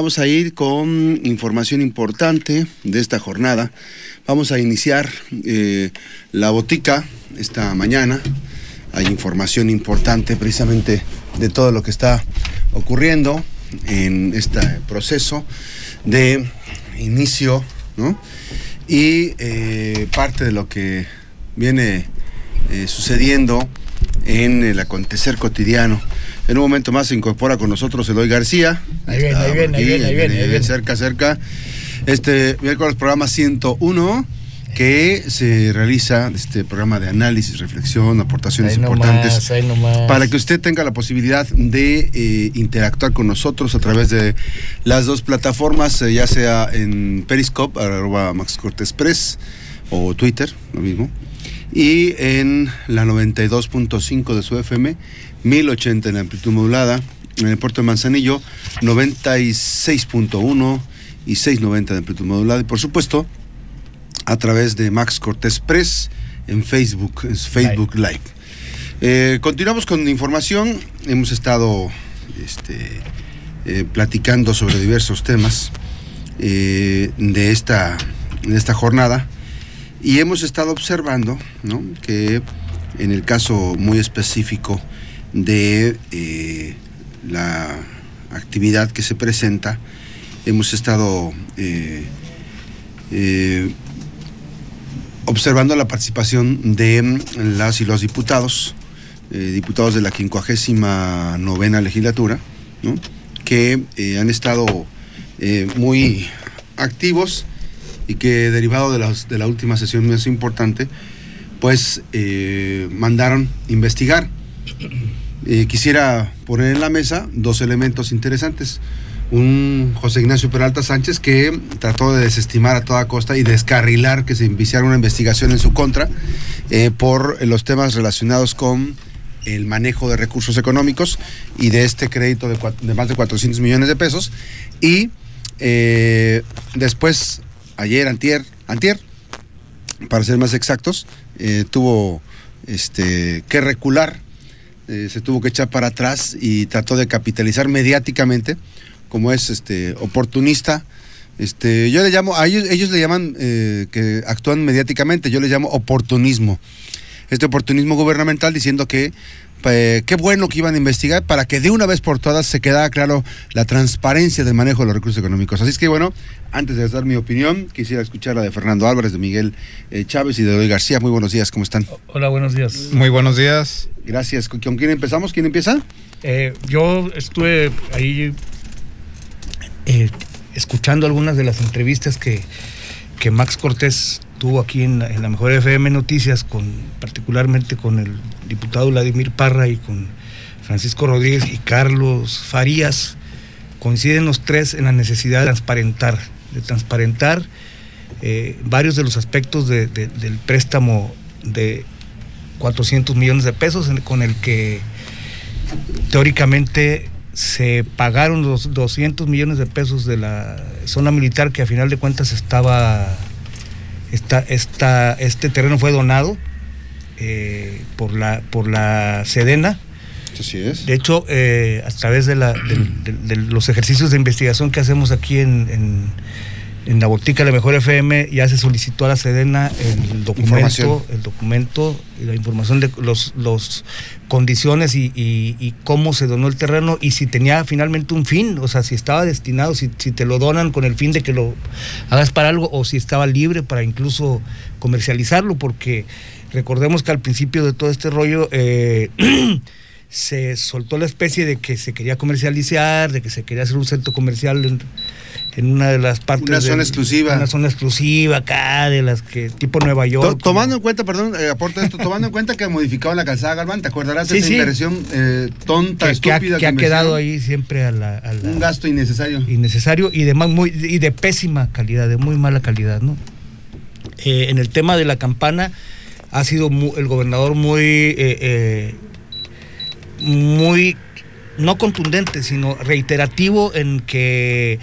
Vamos a ir con información importante de esta jornada. Vamos a iniciar eh, la botica esta mañana. Hay información importante precisamente de todo lo que está ocurriendo en este proceso de inicio, ¿no? Y eh, parte de lo que viene eh, sucediendo en el acontecer cotidiano. En un momento más se incorpora con nosotros Eloy García. Ahí viene, ahí viene, ahí viene, ahí viene, Cerca, cerca. Este miércoles programa 101 que se realiza este programa de análisis, reflexión, aportaciones importantes para que usted tenga la posibilidad de eh, interactuar con nosotros a través de las dos plataformas, eh, ya sea en Periscope, arroba Max Cortés Press, o Twitter, lo mismo, y en la 92.5 de su FM, 1080 en amplitud modulada, en el puerto de Manzanillo, 96.1 y 690 de amplitud modulada, y por supuesto, a través de Max Cortés Press en Facebook, es Facebook Live. Eh, continuamos con información, hemos estado este, eh, platicando sobre diversos temas eh, de, esta, de esta jornada. Y hemos estado observando que en el caso muy específico de eh, la actividad que se presenta, hemos estado eh, eh, observando la participación de las y los diputados, diputados de la 59 novena legislatura, que han estado muy activos y que derivado de, de la última sesión más importante, pues mandaron investigar. Eh, quisiera poner en la mesa dos elementos interesantes. Un José Ignacio Peralta Sánchez que trató de desestimar a toda costa y descarrilar que se iniciara una investigación en su contra eh, por los temas relacionados con el manejo de recursos económicos y de este crédito de, más de 400 millones de pesos. Y después ayer, antier, antier, para ser más exactos, eh, tuvo este, que recular, eh, se tuvo que echar para atrás y trató de capitalizar mediáticamente, como es este, oportunista. Este, yo le llamo, a ellos, ellos le llaman eh, que actúan mediáticamente, yo le llamo oportunismo. Este oportunismo gubernamental diciendo que qué bueno que iban a investigar para que de una vez por todas se quedara claro la transparencia del manejo de los recursos económicos. Así es que bueno, antes de dar mi opinión, quisiera escuchar la de Fernando Álvarez, de Miguel eh, Chávez y de Eloy García. Muy buenos días, ¿cómo están? Hola, buenos días. Muy buenos días. Gracias. ¿Con quién empezamos? ¿Quién empieza? Eh, yo estuve ahí eh, escuchando algunas de las entrevistas que, que Max Cortés tuvo aquí en, la Mejor FM Noticias, con, particularmente con el diputado Vladimir Parra y con Francisco Rodríguez y Carlos Farías, coinciden los tres en la necesidad de transparentar, de transparentar eh, varios de los aspectos del préstamo de 400 millones de pesos con el que teóricamente se pagaron los 200 millones de pesos de la zona militar que a final de cuentas estaba esta, esta, este terreno fue donado eh, por, la, por la Sedena. Así es. De hecho, eh, a través de, la, de, los ejercicios de investigación que hacemos aquí en en la botica de la Mejor FM ya se solicitó a la Sedena el documento, el documento, la información de los, los condiciones y, cómo se donó el terreno y si tenía finalmente un fin, o sea, si estaba destinado, si, te lo donan con el fin de que lo hagas para algo o si estaba libre para incluso comercializarlo, porque recordemos que al principio de todo este rollo eh, se soltó la especie de que se quería comercializar, de que se quería hacer un centro comercial. En, en una de las partes. Una zona exclusiva. Una zona exclusiva acá, de las que, tipo Nueva York. tomando en cuenta, perdón, eh, aporta esto, tomando en cuenta que ha modificado la calzada Galván, ¿te acordarás de esa inversión eh, tonta, que, estúpida? Que, ha, quedado ahí siempre a la, Un gasto innecesario. Innecesario y de, muy, y de pésima calidad, de muy mala calidad, ¿no? Eh, en el tema de la campana, ha sido el gobernador muy. Muy no contundente, sino reiterativo en que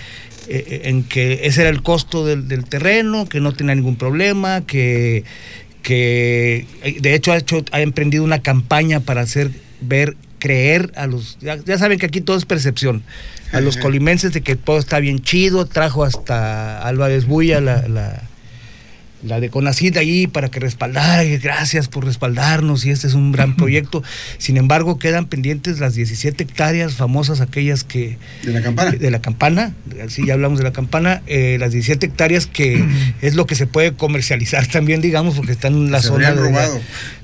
eh, eh, en que ese era el costo del, terreno, que no tenía ningún problema, que, que eh, de hecho ha, hecho ha emprendido una campaña para hacer ver creer a los, ya, saben que aquí todo es percepción, a los colimenses de que todo está bien chido, trajo hasta Álvarez Buya la la de Conacid ahí para que respaldara, y gracias por respaldarnos y este es un gran proyecto. Sin embargo, quedan pendientes las 17 hectáreas famosas, aquellas que... De la campana. De la campana, sí, ya hablamos de la campana, eh, las 17 hectáreas que es lo que se puede comercializar también, digamos, porque están en la zona... De, robado.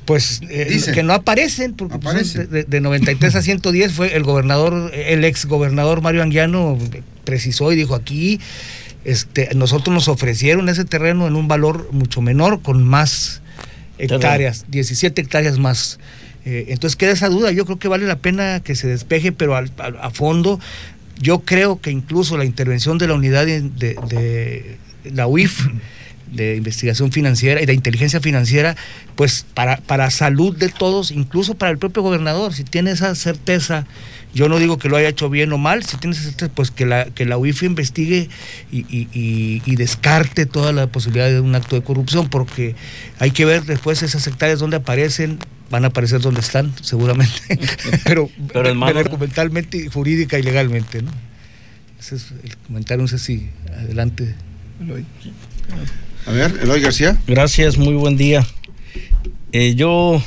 pues eh, que no aparecen, porque pues, de, de, 93 a 110 fue el gobernador, el ex gobernador Mario Anguiano precisó y dijo aquí este, nosotros nos ofrecieron ese terreno en un valor mucho menor, con más hectáreas, 17 hectáreas más. Eh, entonces queda esa duda, yo creo que vale la pena que se despeje, pero a fondo, yo creo que incluso la intervención de la unidad de, la UIF, de investigación financiera y de inteligencia financiera, pues para, para salud de todos, incluso para el propio gobernador, si tiene esa certeza yo no digo que lo haya hecho bien o mal, si tienes pues que la, que la UIF investigue y, descarte toda la posibilidad de un acto de corrupción, porque hay que ver después esas hectáreas donde aparecen, van a aparecer donde están, seguramente, pero, pero documentalmente, jurídica y legalmente, ¿no? Ese es el comentario, no sé si adelante. A ver, Eloy García. Gracias, muy buen día. Eh, yo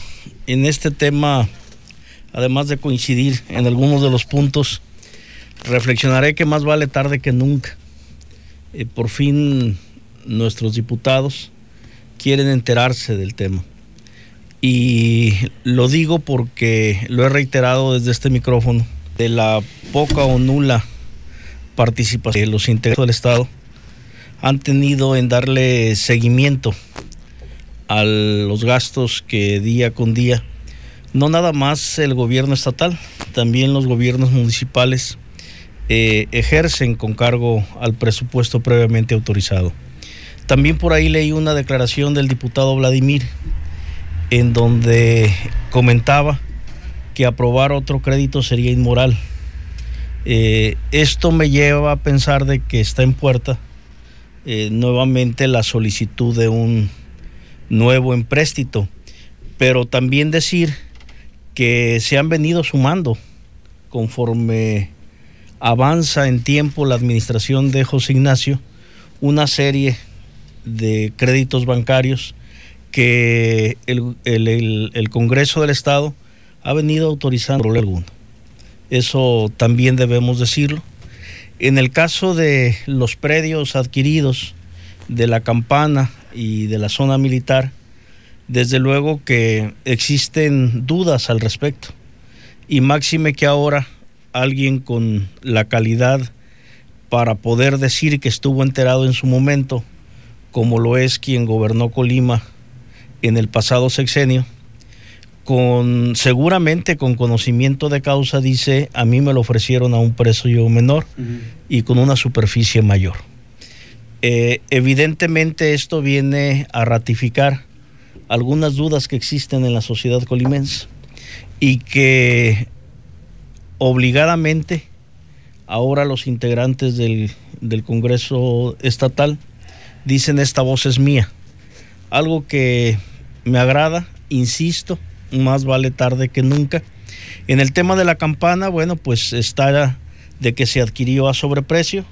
en este tema además de coincidir en algunos de los puntos, reflexionaré que más vale tarde que nunca. Eh, por fin nuestros diputados quieren enterarse del tema. Y lo digo porque lo he reiterado desde este micrófono, de la poca o nula participación de los integrantes del Estado han tenido en darle seguimiento a los gastos que día con día no nada más el gobierno estatal, también los gobiernos municipales eh, ejercen con cargo al presupuesto previamente autorizado. También por ahí leí una declaración del diputado Vladimir en donde comentaba que aprobar otro crédito sería inmoral. Eh, esto me lleva a pensar de que está en puerta eh, nuevamente la solicitud de un nuevo empréstito, pero también decir que se han venido sumando conforme avanza en tiempo la administración de José Ignacio una serie de créditos bancarios que el, Congreso del Estado ha venido autorizando alguno. Eso también debemos decirlo. En el caso de los predios adquiridos de la campana y de la zona militar, desde luego que existen dudas al respecto. Y máxime que ahora alguien con la calidad para poder decir que estuvo enterado en su momento, como lo es quien gobernó Colima en el pasado sexenio, con seguramente con conocimiento de causa dice, a mí me lo ofrecieron a un precio menor y con una superficie mayor. Eh, evidentemente esto viene a ratificar algunas dudas que existen en la sociedad colimense y que obligadamente ahora los integrantes del, Congreso Estatal dicen esta voz es mía. Algo que me agrada, insisto, más vale tarde que nunca. En el tema de la campana, bueno, pues está de que se adquirió a sobreprecio,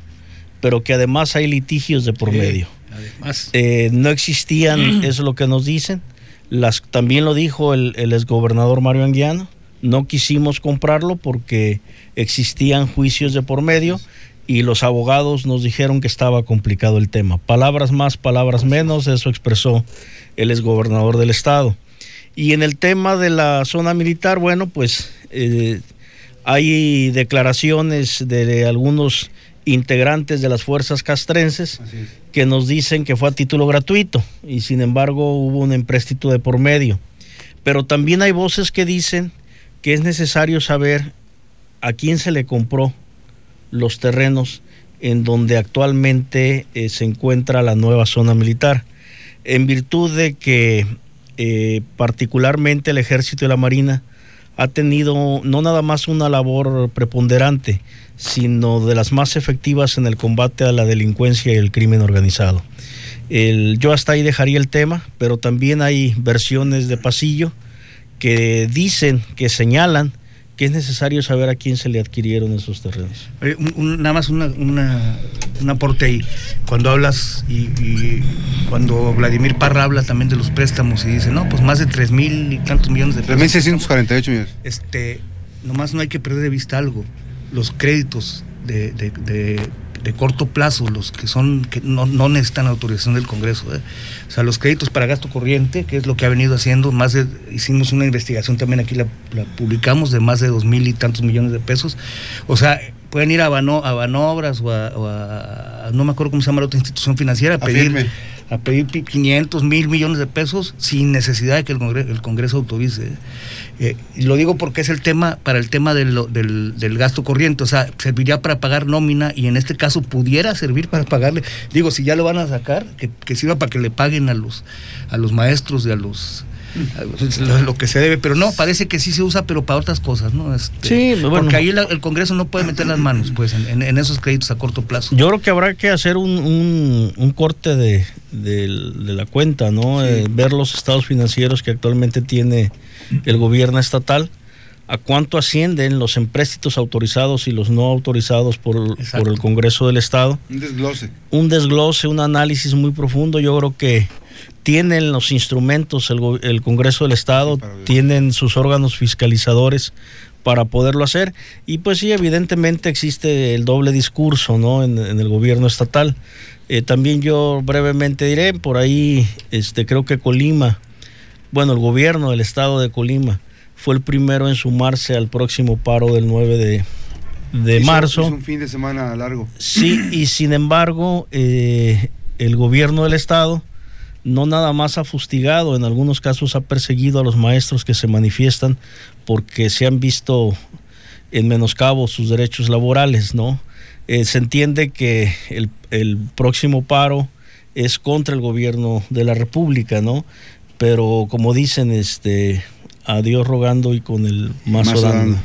pero que además hay litigios de por medio. Además. Eh, no existían, eso es lo que nos dicen. Las, también lo dijo el, el exgobernador Mario Anguiano. No quisimos comprarlo porque existían juicios de por medio y los abogados nos dijeron que estaba complicado el tema. Palabras más, palabras menos, eso expresó el exgobernador del estado. Y en el tema de la zona militar, bueno, pues eh, hay declaraciones de algunos integrantes de las fuerzas castrenses que nos dicen que fue a título gratuito y sin embargo hubo un empréstito de por medio. Pero también hay voces que dicen que es necesario saber a quién se le compró los terrenos en donde actualmente eh, se encuentra la nueva zona militar, en virtud de que eh, particularmente el ejército y la marina ha tenido no nada más una labor preponderante, sino de las más efectivas en el combate a la delincuencia y el crimen organizado. yo hasta ahí dejaría el tema, pero también hay versiones de pasillo que dicen, que señalan que es necesario saber a quién se le adquirieron esos terrenos. nada más una, un aporte ahí. Cuando hablas y, cuando Vladimir Parra habla también de los préstamos y dice, no, pues más de 3 mil y tantos millones de pesos. 3.648 millones. Este, nomás no hay que perder de vista algo. Los créditos de, de corto plazo, los que son que no, necesitan autorización del Congreso. ¿eh? O sea, los créditos para gasto corriente, que es lo que ha venido haciendo, más de, hicimos una investigación también aquí, la, publicamos, de más de dos mil y tantos millones de pesos. O sea, pueden ir a, Bano, a Banobras o a, no me acuerdo cómo se llama la otra institución financiera, a pedir, a pedir 500 mil millones de pesos sin necesidad de que el Congreso, el Congreso autorice. ¿Eh? Lo digo porque es el tema, para el tema del, del, gasto corriente, o sea, serviría para pagar nómina y en este caso pudiera servir para pagarle, digo, si ya lo van a sacar, que, que sirva para que le paguen a los, a los maestros y a los lo, que se debe, pero no, parece que sí se usa, pero para otras cosas, ¿no? Este, sí, bueno. Porque ahí el Congreso no puede meter las manos, pues, en, esos créditos a corto plazo. Yo creo que habrá que hacer un, un, corte de, de, la cuenta, ¿no? Eh, ver los estados financieros que actualmente tiene el gobierno estatal a cuánto ascienden los empréstitos autorizados y los no autorizados por, por, el Congreso del Estado. Un desglose. Un desglose, un análisis muy profundo. Yo creo que tienen los instrumentos el, Congreso del Estado, tienen sus órganos fiscalizadores para poderlo hacer. Y pues sí, evidentemente existe el doble discurso ¿no? en, el gobierno estatal. Eh, también yo brevemente diré, por ahí este, creo que Colima, bueno, el gobierno del estado de Colima fue el primero en sumarse al próximo paro del 9 de, de marzo. Es un fin de semana largo. Sí, y sin embargo, eh, el gobierno del estado no nada más ha fustigado, en algunos casos ha perseguido a los maestros que se manifiestan porque se han visto en menoscabo sus derechos laborales, ¿no? Eh, se entiende que el, el, próximo paro es contra el gobierno de la República, ¿no? Pero como dicen, este, a Dios rogando y con el mazo, dando.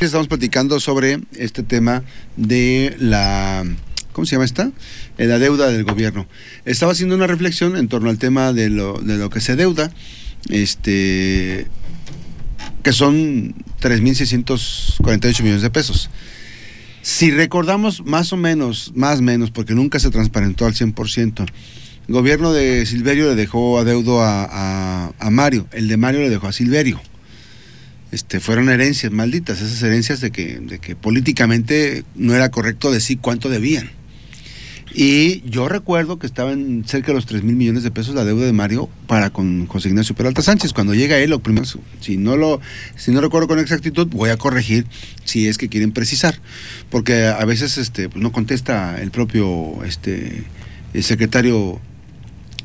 Estamos platicando sobre este tema de la ¿cómo se llama esta? Eh, la deuda del gobierno. Estaba haciendo una reflexión en torno al tema de lo, de lo que se deuda, este, que son 3.648 millones de pesos. Si recordamos más o menos, más o menos, porque nunca se transparentó al 100%, el gobierno de Silverio le dejó adeudo a, a, a Mario, el de Mario le dejó a Silverio. Este, fueron herencias malditas, esas herencias de que, de que políticamente no era correcto decir cuánto debían. Y yo recuerdo que estaban cerca de los 3 mil millones de pesos la deuda de Mario para con José Ignacio Peralta Sánchez. Cuando llega él, lo primero, si no lo, si no recuerdo con exactitud, voy a corregir si es que quieren precisar. Porque a veces este, pues no contesta el propio este, el secretario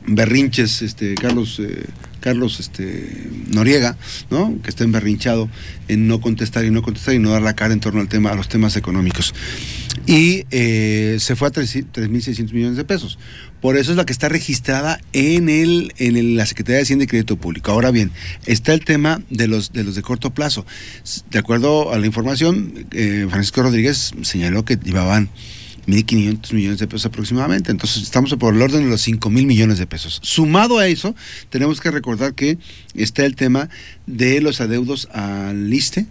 Berrinches, este, Carlos. Eh, Carlos este, Noriega, ¿no? que está emberrinchado en no contestar y no contestar y no dar la cara en torno al tema, a los temas económicos. Y eh, se fue a 3.600 millones de pesos. Por eso es la que está registrada en, el, en la Secretaría de Hacienda y Crédito Público. Ahora bien, está el tema de los de, los de corto plazo. De acuerdo a la información, eh, Francisco Rodríguez señaló que llevaban 1.500 millones de pesos aproximadamente. Entonces estamos por el orden de los 5 mil millones de pesos. Sumado a eso, tenemos que recordar que está el tema de los adeudos al ISTE.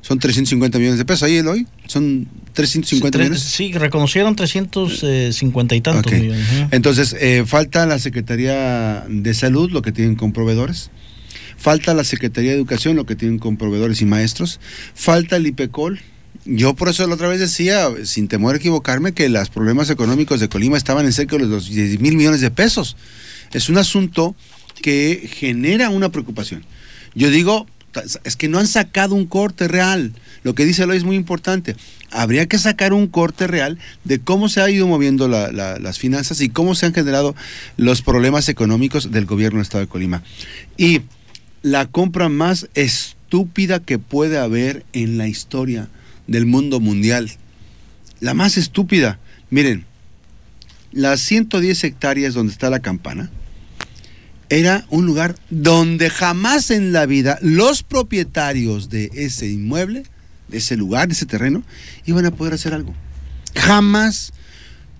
Son 350 millones de pesos. Ahí, hoy son 350 millones. Sí, reconocieron 350 y tantos millones. Entonces, eh, falta la Secretaría de Salud, lo que tienen con proveedores. Falta la Secretaría de Educación, lo que tienen con proveedores y maestros. Falta el IPECOL, yo por eso la otra vez decía, sin temor a equivocarme, que los problemas económicos de Colima estaban en cerca de los 10 mil millones de pesos. Es un asunto que genera una preocupación. Yo digo, es que no han sacado un corte real. Lo que dice Eloy es muy importante. Habría que sacar un corte real de cómo se ha ido moviendo las finanzas y cómo se han generado los problemas económicos del gobierno del Estado de Colima. Y la compra más estúpida que puede haber en la historia del mundo mundial. La más estúpida. Miren, las 110 hectáreas donde está la campana, era un lugar donde jamás en la vida los propietarios de ese inmueble, de ese lugar, de ese terreno, iban a poder hacer algo. Jamás,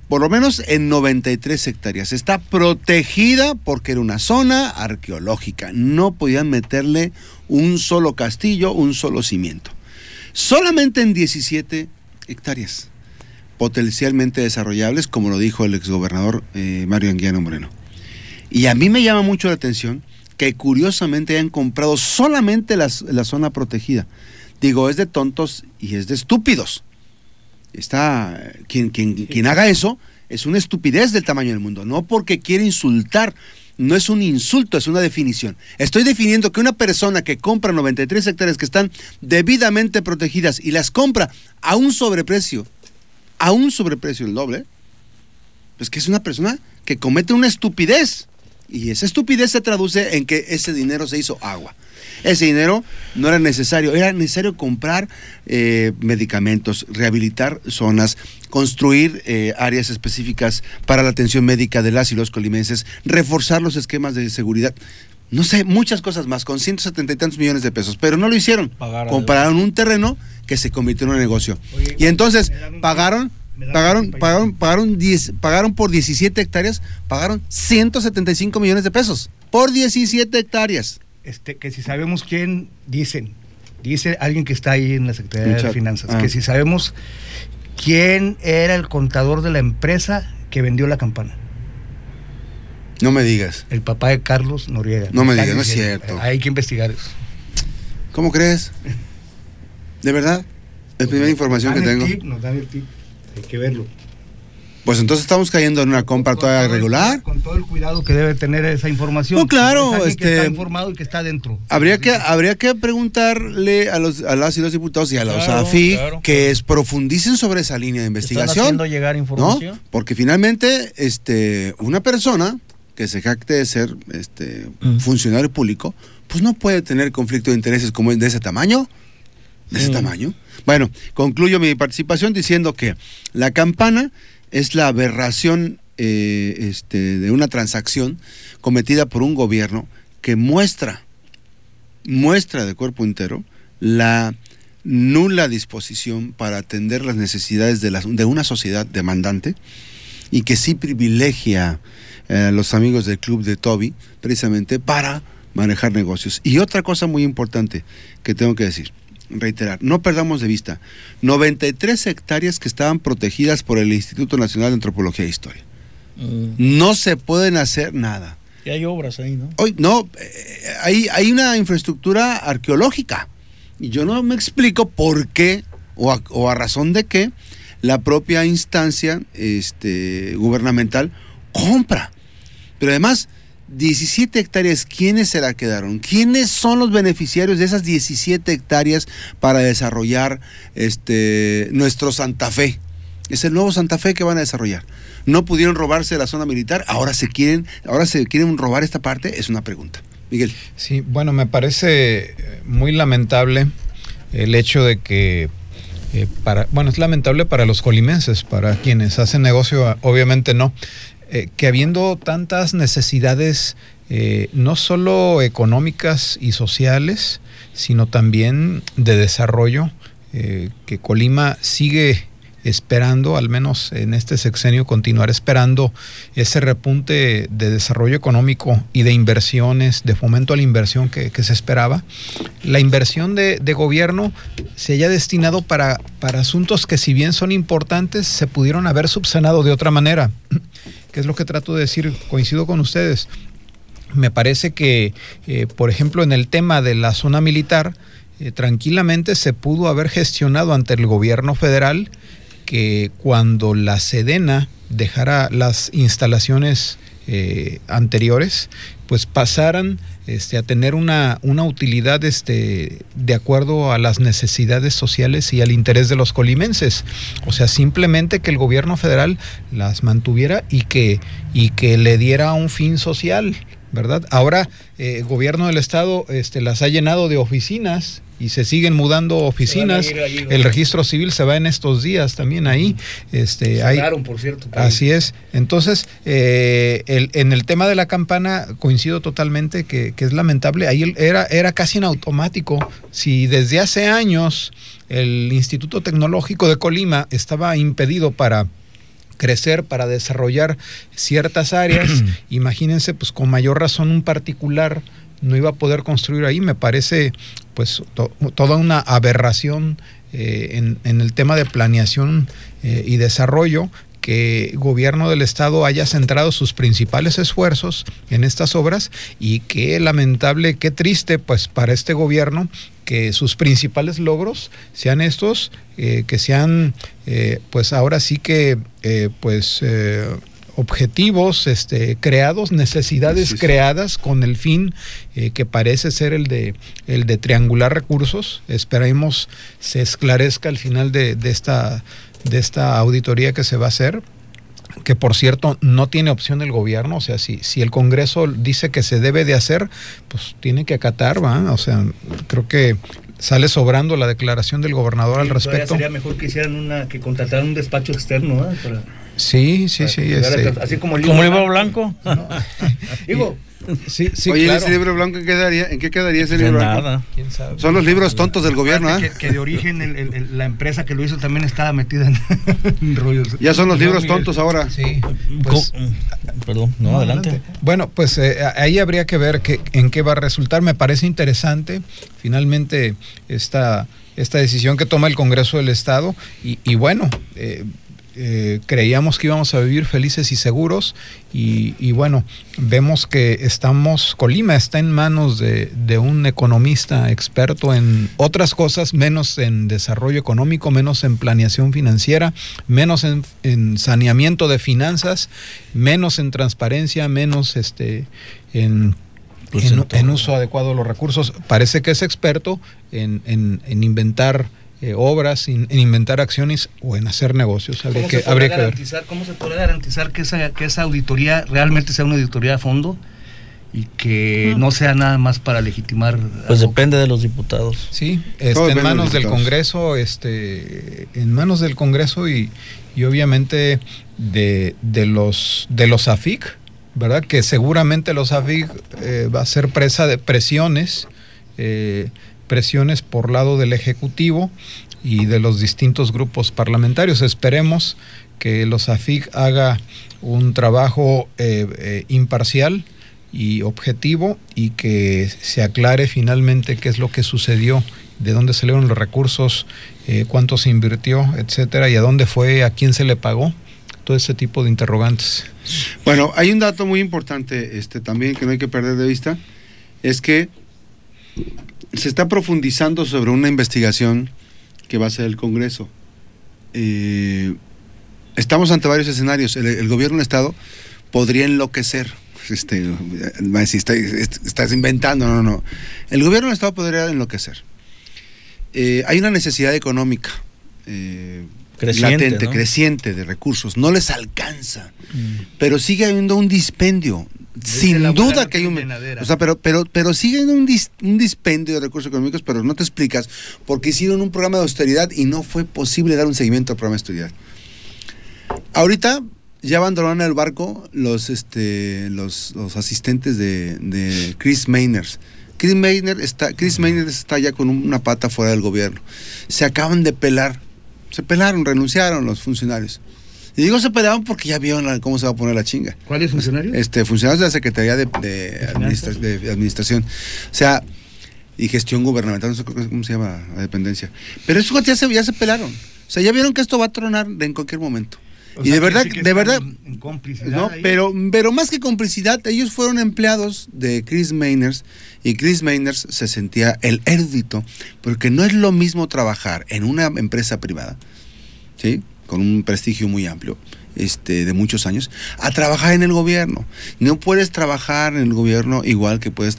por lo menos en 93 hectáreas. Está protegida porque era una zona arqueológica. No podían meterle un solo castillo, un solo cimiento. Solamente en 17 hectáreas potencialmente desarrollables, como lo dijo el exgobernador eh, Mario Anguiano Moreno. Y a mí me llama mucho la atención que curiosamente hayan comprado solamente la zona protegida. Digo, es de tontos y es de estúpidos. Está, quien, quien, quien haga eso es una estupidez del tamaño del mundo, no porque quiere insultar no es un insulto, es una definición. Estoy definiendo que una persona que compra 93 hectáreas que están debidamente protegidas y las compra a un sobreprecio, a un sobreprecio el doble, pues que es una persona que comete una estupidez. Y esa estupidez se traduce en que ese dinero se hizo agua. Ese dinero no era necesario, era necesario comprar eh, medicamentos, rehabilitar zonas, construir eh, áreas específicas para la atención médica de las y los colimenses, reforzar los esquemas de seguridad. No sé, muchas cosas más, con 170 y tantos millones de pesos, pero no lo hicieron. Compararon un terreno que se convirtió en un negocio. y entonces pagaron pagaron, pagaron, pagaron, pagaron por 17 hectáreas, pagaron 175 millones de pesos por 17 hectáreas. Este, que si sabemos quién, dicen, dice alguien que está ahí en la Secretaría de Finanzas, que ah. si sabemos quién era el contador de la empresa que vendió la campana. No me digas. El papá de Carlos Noriega. No me digas, no es cierto. Hay que investigar eso. ¿Cómo crees? ¿De verdad? Es la primera información que tengo. nos dan el tip. Hay que verlo. Pues entonces estamos cayendo en una compra toda regular. con todo el cuidado que debe tener esa información. No, claro, este, que está informado y que está dentro. Habría que habría que preguntarle a los a las y los diputados y a los AFI que es, profundicen sobre esa línea de investigación. ¿Están haciendo llegar información? Porque finalmente este una persona que se jacte de ser este mm. funcionario público, pues no puede tener conflicto de intereses como es de ese tamaño, de ese tamaño. Bueno, concluyo mi participación diciendo que la campana es la aberración eh, este, de una transacción cometida por un gobierno que muestra, muestra de cuerpo entero la nula disposición para atender las necesidades de, de una sociedad demandante y que sí privilegia eh, a los amigos del club de Toby precisamente para manejar negocios. Y otra cosa muy importante que tengo que decir, reiterar, no perdamos de vista, 93 hectáreas que estaban protegidas por el Instituto Nacional de Antropología e Historia. Mm. No se pueden hacer nada. Y hay obras ahí, ¿no? Hoy, no, eh, hay, hay una infraestructura arqueológica. Y yo no me explico por qué o a, o a razón de qué la propia instancia este, gubernamental compra. Pero además, 17 hectáreas, ¿quiénes se la quedaron? ¿Quiénes son los beneficiarios de esas 17 hectáreas para desarrollar este, nuestro Santa Fe? Es el nuevo Santa Fe que van a desarrollar. No pudieron robarse la zona militar, ahora se quieren, ahora se quieren robar esta parte, es una pregunta. Miguel. Sí, bueno, me parece eh, muy lamentable el hecho de que eh, para, bueno, es lamentable para los colimenses, para quienes hacen negocio, obviamente no. Eh, que habiendo tantas necesidades, eh, no solo económicas y sociales, sino también de desarrollo, eh, que Colima sigue esperando, al menos en este sexenio, continuar esperando ese repunte de desarrollo económico y de inversiones, de fomento a la inversión que, se esperaba. La inversión de, gobierno se haya destinado para, para asuntos que si bien son importantes, se pudieron haber subsanado de otra manera. ¿Qué es lo que trato de decir? Coincido con ustedes. Me parece que, eh, por ejemplo, en el tema de la zona militar, eh, tranquilamente se pudo haber gestionado ante el gobierno federal que cuando la Sedena dejara las instalaciones eh, anteriores, pues pasaran este, a tener una, una utilidad este, de acuerdo a las necesidades sociales y al interés de los colimenses. O sea, simplemente que el gobierno federal las mantuviera y que, y que le diera un fin social. ¿verdad? Ahora eh, el gobierno del estado este, las ha llenado de oficinas y se siguen mudando oficinas. el registro civil se va en estos días también ahí. Este, hay, por cierto. Así es. Entonces, eh, el, en el tema de la campana coincido totalmente que, que, es lamentable. Ahí era, era casi en automático. Si desde hace años el Instituto Tecnológico de Colima estaba impedido para crecer, para desarrollar ciertas áreas, imagínense pues con mayor razón un particular no iba a poder construir ahí, me parece pues toda una aberración en, en, el tema de planeación y desarrollo que el gobierno del estado haya centrado sus principales esfuerzos en estas obras y qué lamentable, qué triste pues para este gobierno que sus principales logros sean estos, eh, que sean eh, pues ahora sí que eh, pues objetivos este, creados, necesidades creadas con el fin que parece ser el de, el de triangular recursos. Esperemos se esclarezca al final de, de esta de esta auditoría que se va a hacer, que por cierto no tiene opción el gobierno, o sea, si, si el Congreso dice que se debe de hacer, pues tiene que acatar, ¿va? O sea, creo que sale sobrando la declaración del gobernador al respecto. Sería mejor que hicieran una, que contrataran un despacho externo, Sí, sí, sí. Este, así como el libro, blanco. Digo, Sí, sí, Oye, ese libro blanco en qué quedaría, ¿en qué quedaría ese libro blanco? Nada. ¿Quién sabe? Son los libros tontos del gobierno, ¿eh? Que, de origen la empresa que lo hizo también estaba metida en, rollos. Ya son los libros tontos ahora. Sí. Pues, perdón, no, adelante. Bueno, pues eh, ahí habría que ver que, en qué va a resultar. Me parece interesante, finalmente, esta, esta decisión que toma el Congreso del Estado. Y, y bueno, eh, eh, creíamos que íbamos a vivir felices y seguros y, bueno, vemos que estamos, Colima está en manos de, un economista experto en otras cosas, menos en desarrollo económico, menos en planeación financiera, menos en, saneamiento de finanzas, menos en transparencia, menos este, en pues en, uso adecuado de los recursos. Parece que es experto en, en inventar eh, obras, en, inventar acciones o en hacer negocios. Habría que, habría que ver. ¿Cómo se puede garantizar que esa, que esa auditoría realmente sea una auditoría a fondo? y que no, sea nada más para legitimar. Pues depende de los diputados. Sí, este, en manos del Congreso, este, en manos del Congreso y, y obviamente de, de, los de los AFIC, ¿verdad? Que seguramente los AFIC eh, va a ser presa de presiones. Eh, presiones por lado del Ejecutivo y de los distintos grupos parlamentarios. Esperemos que los AFIC haga un trabajo eh, eh, imparcial y objetivo y que se aclare finalmente qué es lo que sucedió, de dónde salieron los recursos, eh, cuánto se invirtió, etcétera, y a dónde fue, a quién se le pagó, todo ese tipo de interrogantes. Bueno, hay un dato muy importante este, también que no hay que perder de vista, es que se está profundizando sobre una investigación que va a ser el Congreso. Eh, estamos ante varios escenarios. El, gobierno del Estado podría enloquecer. Este, si estás inventando, no, no. El gobierno del Estado podría enloquecer. Eh, hay una necesidad económica eh, creciente, latente, creciente de recursos. No les alcanza. Mm. Pero sigue habiendo un dispendio sin duda que hay un... O sea, pero, pero, pero siguen un, un dispendio de recursos económicos, pero no te explicas por qué hicieron un programa de austeridad y no fue posible dar un seguimiento al programa de austeridad. Ahorita ya abandonaron el barco los, este, los, los asistentes de, Chris Mayners. Chris Maynard está, Chris Maynard está ya con una pata fuera del gobierno. Se acaban de pelar. Se pelaron, renunciaron los funcionarios. Y digo se peleaban porque ya vieron cómo se va a poner la chinga. ¿Cuáles funcionarios? Este, funcionarios de la Secretaría de, de, Administración. O sea, y gestión gubernamental, no sé cómo se llama la dependencia. Pero eso ya se, ya se pelaron. O sea, ya vieron que esto va a tronar en cualquier momento. Y de verdad, de verdad, en complicidad no, pero, pero más que complicidad, ellos fueron empleados de Chris Mainers y Chris Mainers se sentía el érudito, porque no es lo mismo trabajar en una empresa privada, ¿sí? con un prestigio muy amplio, este, de muchos años, a trabajar en el gobierno. No puedes trabajar en el gobierno igual que puedes,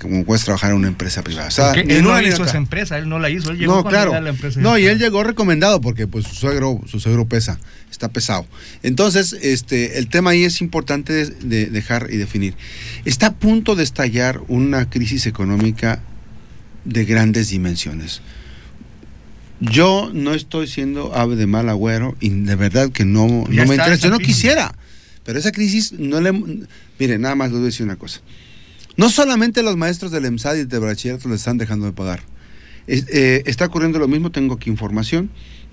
como puedes trabajar en una empresa privada. él no hizo esa empresa, él no la hizo, él llegó no, claro. la empresa. No, y él llegó recomendado porque pues su suegro, su suegro pesa, está pesado. Entonces, este, el tema ahí es importante de dejar y definir. Está a punto de estallar una crisis económica de grandes dimensiones yo no estoy siendo ave de mal agüero y de verdad que no, no me interesa. Yo no quisiera, pero esa crisis no le... Mire, nada más les voy a decir una cosa. No solamente los maestros del EMSAD y de bachillerato les están dejando de pagar. Eh, está ocurriendo lo mismo, tengo aquí información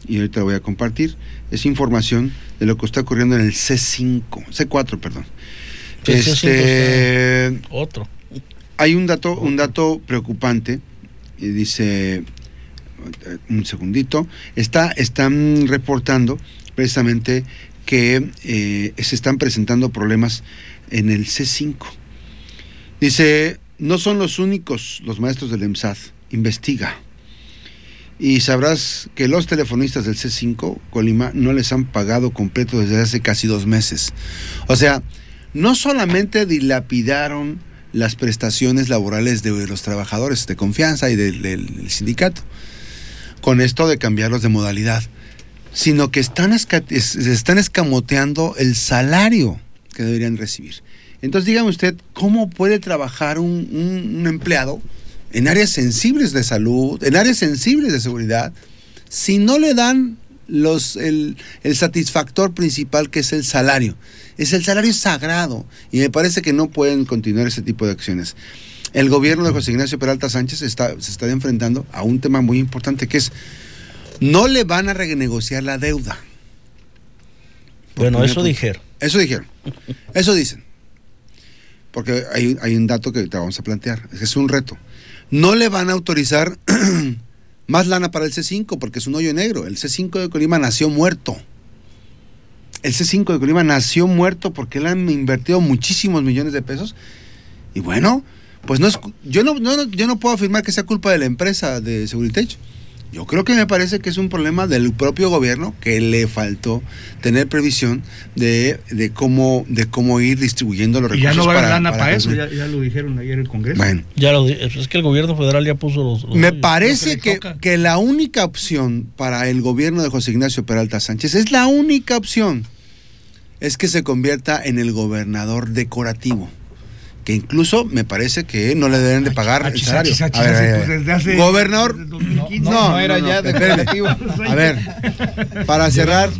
y ahorita la voy a compartir. Es información de lo que está ocurriendo en el C5, C4, perdón. Este, otro. Hay un dato, un dato preocupante y dice un segundito, está, están reportando precisamente que eh, se están presentando problemas en el C5. Dice, no son los únicos los maestros del EMSAD, investiga. Y sabrás que los telefonistas del C5, Colima, no les han pagado completo desde hace casi dos meses. O sea, no solamente dilapidaron las prestaciones laborales de los trabajadores de confianza y del, sindicato, con esto de cambiarlos de modalidad, sino que están, están escamoteando el salario que deberían recibir. Entonces dígame usted, ¿cómo puede trabajar un, empleado en áreas sensibles de salud, en áreas sensibles de seguridad, si no le dan los, el, el satisfactor principal que es el salario? Es el salario sagrado y me parece que no pueden continuar ese tipo de acciones. El gobierno de José Ignacio Peralta Sánchez está, se está enfrentando a un tema muy importante que es no le van a renegociar la deuda. Bueno, eso dijeron. Eso dijeron. Eso dicen. Porque hay, hay un dato que te vamos a plantear. Es un reto. No le van a autorizar más lana para el C5 porque es un hoyo negro. El C5 de Colima nació muerto el C5 de Colima nació muerto porque le han invertido muchísimos millones de pesos. Y bueno, pues no es, yo no, yo no puedo afirmar que sea culpa de la empresa de Seguritech. Yo creo que me parece que es un problema del propio gobierno que le faltó tener previsión de, cómo de cómo ir distribuyendo los recursos. Y ya no va a haber lana para, eso, ya, lo dijeron ayer en el Congreso. Bueno. Ya lo, es que el gobierno federal ya puso los... me parece que, que la única opción para el gobierno de José Ignacio Peralta Sánchez es la única opción es que se convierta en el gobernador decorativo que incluso me parece que no le deben de pagar el salario. A ver, gobernador, no, no, era ya decorativo. A ver, para cerrar,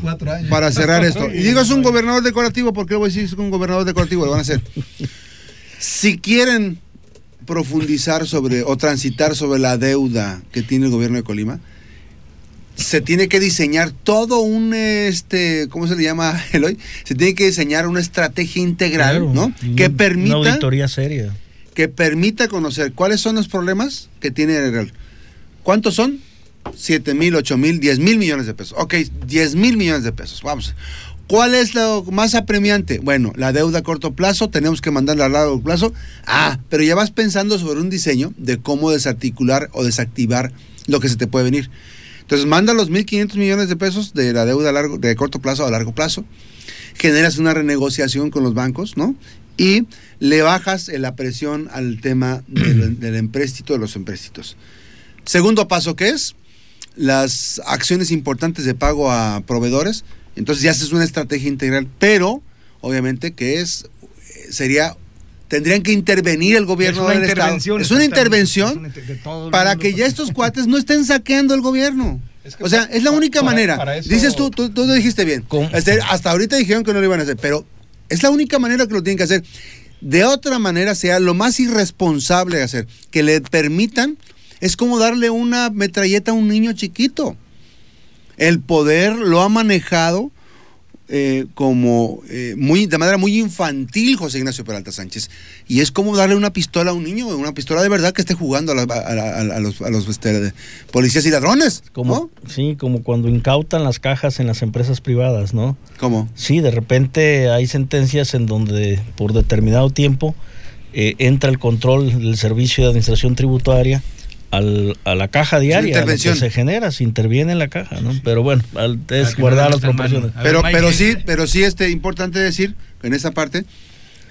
para cerrar esto. Y digo es un gobernador decorativo, porque voy a decir es un gobernador decorativo? Lo van a hacer. Si quieren profundizar sobre o transitar sobre la deuda que tiene el gobierno de Colima, se tiene que diseñar todo un, este, ¿cómo se le llama, Eloy? Se tiene que diseñar una estrategia integral, ¿no? Que permita... Una auditoría seria. Que permita conocer cuáles son los problemas que tiene el ¿Cuántos son? 7 mil, 8 mil, 10 mil millones de pesos. Ok, 10 mil millones de pesos. Vamos. ¿Cuál es lo más apremiante? Bueno, la deuda a corto plazo, tenemos que mandarla a largo plazo. Ah, pero ya vas pensando sobre un diseño de cómo desarticular o desactivar lo que se te puede venir. Entonces manda los 1.500 millones de pesos de la deuda largo, de corto plazo a largo plazo, generas una renegociación con los bancos, ¿no? Y le bajas la presión al tema del, del empréstito, de los empréstitos. Segundo paso, ¿qué es? Las acciones importantes de pago a proveedores. Entonces ya haces una estrategia integral, pero obviamente que es sería tendrían que intervenir el gobierno del Estado. Es una intervención para que ya estos cuates no estén saqueando el gobierno. o sea, es la única manera. Dices tú, tú, tú, lo dijiste bien. Este, hasta ahorita dijeron que no lo iban a hacer, pero es la única manera que lo tienen que hacer. De otra manera, sea lo más irresponsable de hacer, que le permitan, es como darle una metralleta a un niño chiquito. El poder lo ha manejado eh, como eh, muy de manera muy infantil José Ignacio Peralta Sánchez. Y es como darle una pistola a un niño una pistola de verdad que esté jugando a, los, a los este, policías y ladrones como sí como cuando incautan las cajas en las empresas privadas no cómo sí de repente hay sentencias en donde por determinado tiempo eh, entra el control del servicio de administración tributaria al, a la caja diaria que se genera, se interviene en la caja, ¿no? Pero bueno, es guardar las proporciones. Pero, pero sí, pero sí este importante decir en esa parte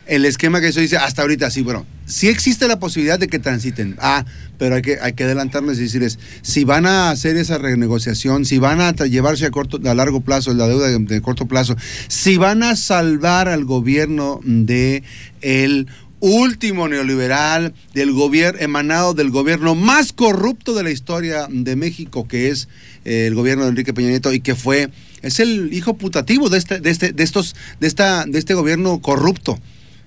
el esquema que eso dice hasta ahorita sí, bueno, sí existe la posibilidad de que transiten. Ah, pero hay que hay que adelantarles y decirles si van a hacer esa renegociación, si van a llevarse a corto a largo plazo la deuda de, de corto plazo, si van a salvar al gobierno de el último neoliberal del gobierno emanado del gobierno más corrupto de la historia de México, que es eh, el gobierno de Enrique Peña Nieto y que fue es el hijo putativo de este de este de estos de esta de este gobierno corrupto.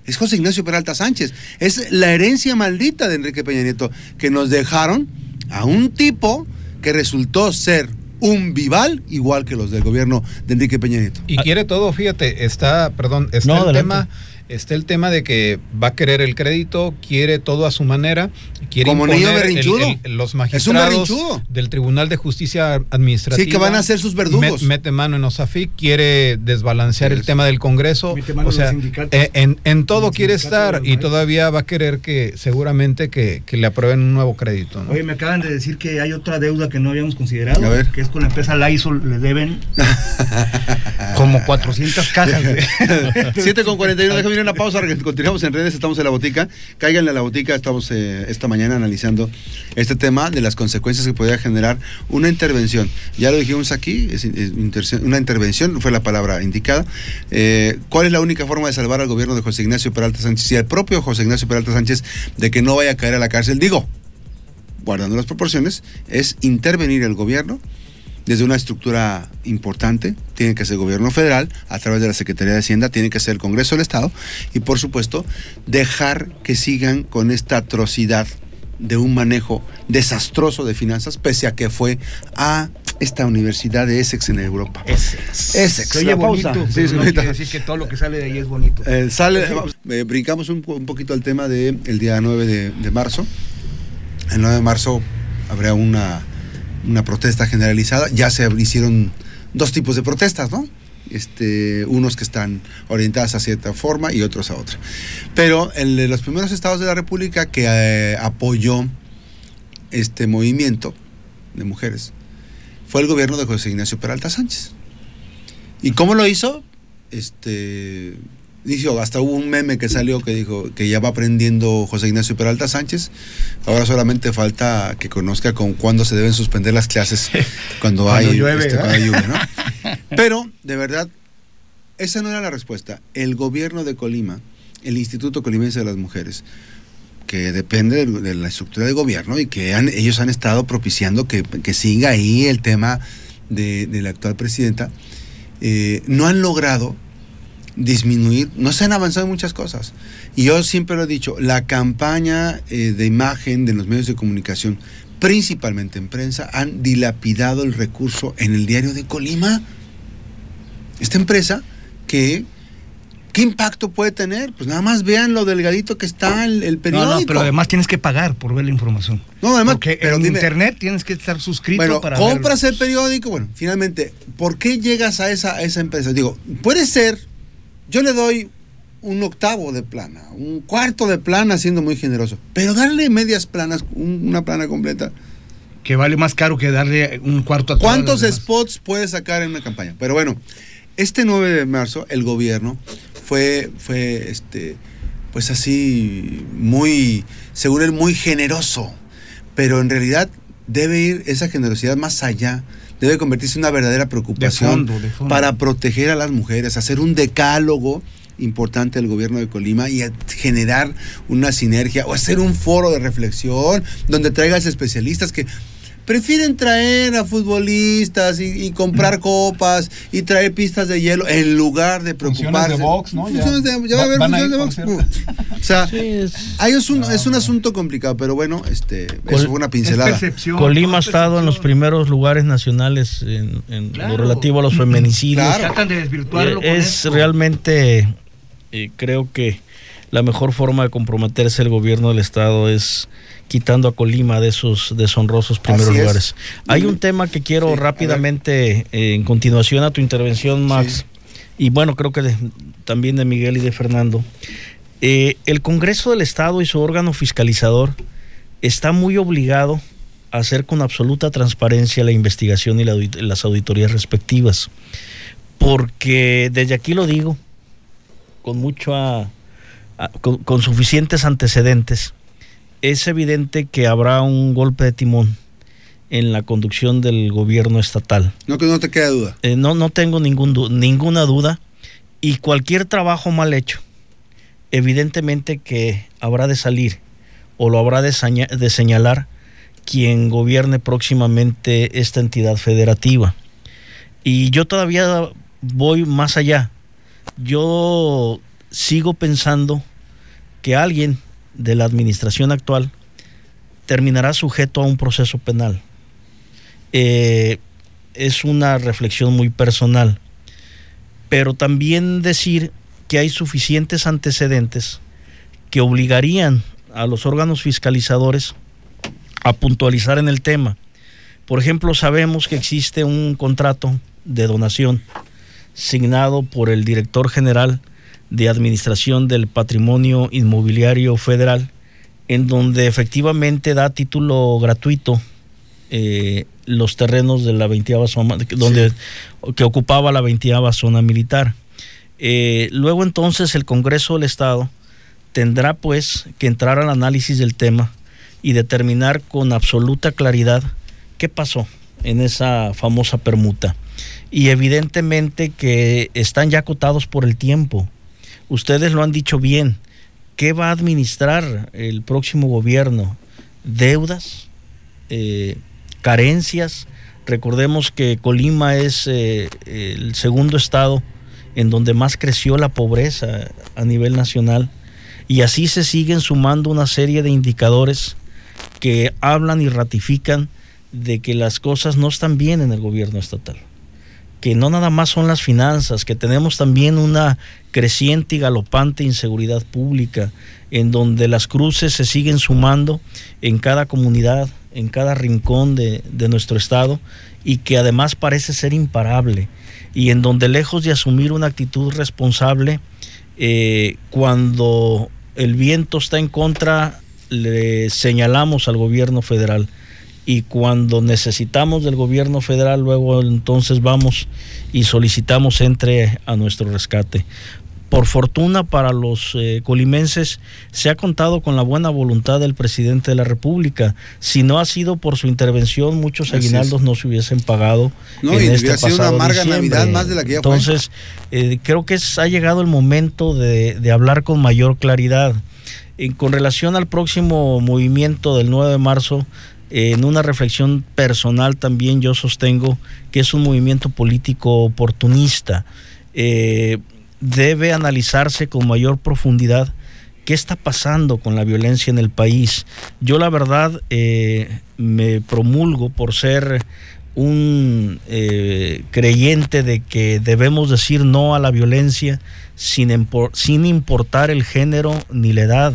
Es José Ignacio Peralta Sánchez. Es la herencia maldita de Enrique Peña Nieto que nos dejaron a un tipo que resultó ser un vival igual que los del gobierno de Enrique Peña Nieto. Y quiere todo, fíjate, está, perdón, está el tema está el tema de que va a querer el crédito, quiere todo a su manera, quiere Como niño berrinchudo. el- el- los Es un magistrados berrinchudo. del Tribunal de Justicia Administrativa. Sí, que van a ser sus verdugos. Met- mete mano en OSAFIC, quiere desbalancear el tema del Congreso. Mete mano O en sea, eh, en, en todo En quiere estar y todavía va a querer que seguramente que, que le aprueben un nuevo crédito. ¿no? Oye, me acaban de decir que hay otra deuda que no habíamos considerado, A ver. que es con la empresa Lysol, le deben como 400 cajas. de- 7 con 41, déjame ir a una pausa, continuamos en redes, estamos en la botica. Cáiganle a la botica, estamos eh, esta mañana analizando este tema de las consecuencias que podría generar una intervención. Ya lo dijimos aquí, una intervención, fue la palabra indicada. Eh, ¿Cuál es la única forma de salvar al gobierno de José Ignacio Peralta Sánchez y al propio José Ignacio Peralta Sánchez de que no vaya a caer a la cárcel? Digo, guardando las proporciones, es intervenir el gobierno desde una estructura importante, tiene que ser el gobierno federal, a través de la Secretaría de Hacienda, tiene que ser el Congreso del Estado, y por supuesto, dejar que sigan con esta atrocidad de un manejo desastroso de finanzas, pese a que fue a esta universidad de Essex en Europa. Essex, Se oye bonito, Sí, sí, no quiere decir que todo lo que sale de ahí es bonito. Eh, sale, vamos, eh, brincamos un, po- un poquito al tema del día 9 de, de marzo. El 9 de marzo habrá una, una protesta generalizada. Ya se hicieron dos tipos de protestas, ¿no? Este, unos que están orientadas a cierta forma y otros a otra. Pero el de los primeros estados de la República que eh, apoyó este movimiento de mujeres fue el gobierno de José Ignacio Peralta Sánchez. ¿Y cómo lo hizo? Este, dijo, hasta hubo un meme que salió que dijo que ya va aprendiendo José Ignacio Peralta Sánchez. Ahora solamente falta que conozca con cuándo se deben suspender las clases cuando, Cuando hay llueve, este, ¿eh? cuando lluvia, ¿no? Pero, de verdad, esa no era la respuesta. El gobierno de Colima, el Instituto Colimense de las Mujeres, que depende de, de la estructura de gobierno y que han- ellos han estado propiciando que, que siga ahí el tema de, de la actual presidenta, eh, no han logrado disminuir, no se han avanzado en muchas cosas. Y yo siempre lo he dicho, la campaña eh, de imagen de los medios de comunicación, principalmente en prensa, han dilapidado el recurso en el diario de Colima. Esta empresa que... ¿Qué impacto puede tener? Pues nada más vean lo delgadito que está el, el No, periódico. no, pero además tienes que pagar por ver la información. No, además, Porque pero en dime- internet tienes que estar suscrito bueno, para compras el periódico, bueno, finalmente, ¿por qué llegas a esa, a esa empresa? Digo, puede ser, yo le doy un octavo de plana, un cuarto de plana siendo muy generoso, pero darle medias planas, un- una plana completa. Que vale más caro que darle un cuarto a ¿Cuántos spots puedes sacar en una campaña? Pero bueno, este 9 de marzo el gobierno fue, fue este, pues así, muy, según él, muy generoso. Pero en realidad debe ir esa generosidad más allá. Debe convertirse en una verdadera preocupación fondo, de fondo. para proteger a las mujeres, hacer un decálogo importante del gobierno de Colima y generar una sinergia o hacer un foro de reflexión donde traigas especialistas que prefieren traer a futbolistas y, y comprar copas y traer pistas de hielo en lugar de Funciones preocuparse. de box, ¿no? Ya- Funciones de- ya va a haber funciones ir, de box. O sea, Sí, es- ahí es un, No, es un asunto complicado, pero bueno, este, Col- fue una Es pincelada. Colima ha es estado en los primeros lugares nacionales en, en Claro. lo relativo a los feminicidios. Claro. Tratan de desvirtuarlo con Eh, es esto. realmente, eh, creo que la mejor forma de comprometerse el gobierno del estado es quitando a Colima de esos deshonrosos primeros lugares. Hay un tema que quiero Sí, rápidamente, eh, en continuación a tu intervención, Max, y bueno, creo que de- también de Miguel y de Fernando. Eh, el Congreso del Estado y su órgano fiscalizador está muy obligado a hacer con absoluta transparencia la investigación y la las auditorías respectivas. Porque desde aquí lo digo, con mucho a- a- con, con suficientes antecedentes, es evidente que habrá un golpe de timón en la conducción del gobierno estatal. No que no te quede duda. Eh, no, no tengo ningún ninguna duda. Y cualquier trabajo mal hecho, evidentemente que habrá de salir o lo habrá de, de señalar quien gobierne próximamente esta entidad federativa. Y yo todavía voy más allá. Yo sigo pensando que alguien de la administración actual terminará sujeto a un proceso penal. Eh, es una reflexión muy personal, pero también decir que hay suficientes antecedentes que obligarían a los órganos fiscalizadores a puntualizar en el tema. Por ejemplo, sabemos que existe un contrato de donación signado por el director general de Administración del Patrimonio Inmobiliario Federal, en donde efectivamente da título gratuito eh, los terrenos de la 20 zona, donde, que ocupaba la 20 zona militar. Eh, luego entonces el Congreso del Estado tendrá pues que entrar al análisis del tema y determinar con absoluta claridad qué pasó en esa famosa permuta. Y evidentemente que están ya acotados por el tiempo. Ustedes lo han dicho bien. ¿Qué va a administrar el próximo gobierno? ¿Deudas? Eh, ¿Carencias? Recordemos que Colima es eh, el segundo estado en donde más creció la pobreza a nivel nacional. Y así se siguen sumando una serie de indicadores que hablan y ratifican de que las cosas no están bien en el gobierno estatal, que no nada más son las finanzas, que tenemos también una creciente y galopante inseguridad pública, en donde las cruces se siguen sumando en cada comunidad, en cada rincón de, nuestro estado, y que además parece ser imparable, y en donde lejos de asumir una actitud responsable, eh, cuando el viento está en contra, le señalamos al gobierno federal y cuando necesitamos del gobierno federal, luego entonces vamos y solicitamos entre a nuestro rescate. Por fortuna para los eh, colimenses se ha contado con la buena voluntad del presidente de la República. Si no ha sido por su intervención, muchos aguinaldos no se hubiesen pagado. No, en y este sido una amarga Navidad más de la que ya Entonces, eh, creo que ha llegado el momento de, de hablar con mayor claridad. con relación al próximo movimiento del 9 de marzo, en una reflexión personal también yo sostengo que es un movimiento político oportunista. Eh, debe analizarse con mayor profundidad qué está pasando con la violencia en el país. Yo la verdad eh, me promulgo por ser un eh, creyente de que debemos decir no a la violencia sin, sin importar el género ni la edad.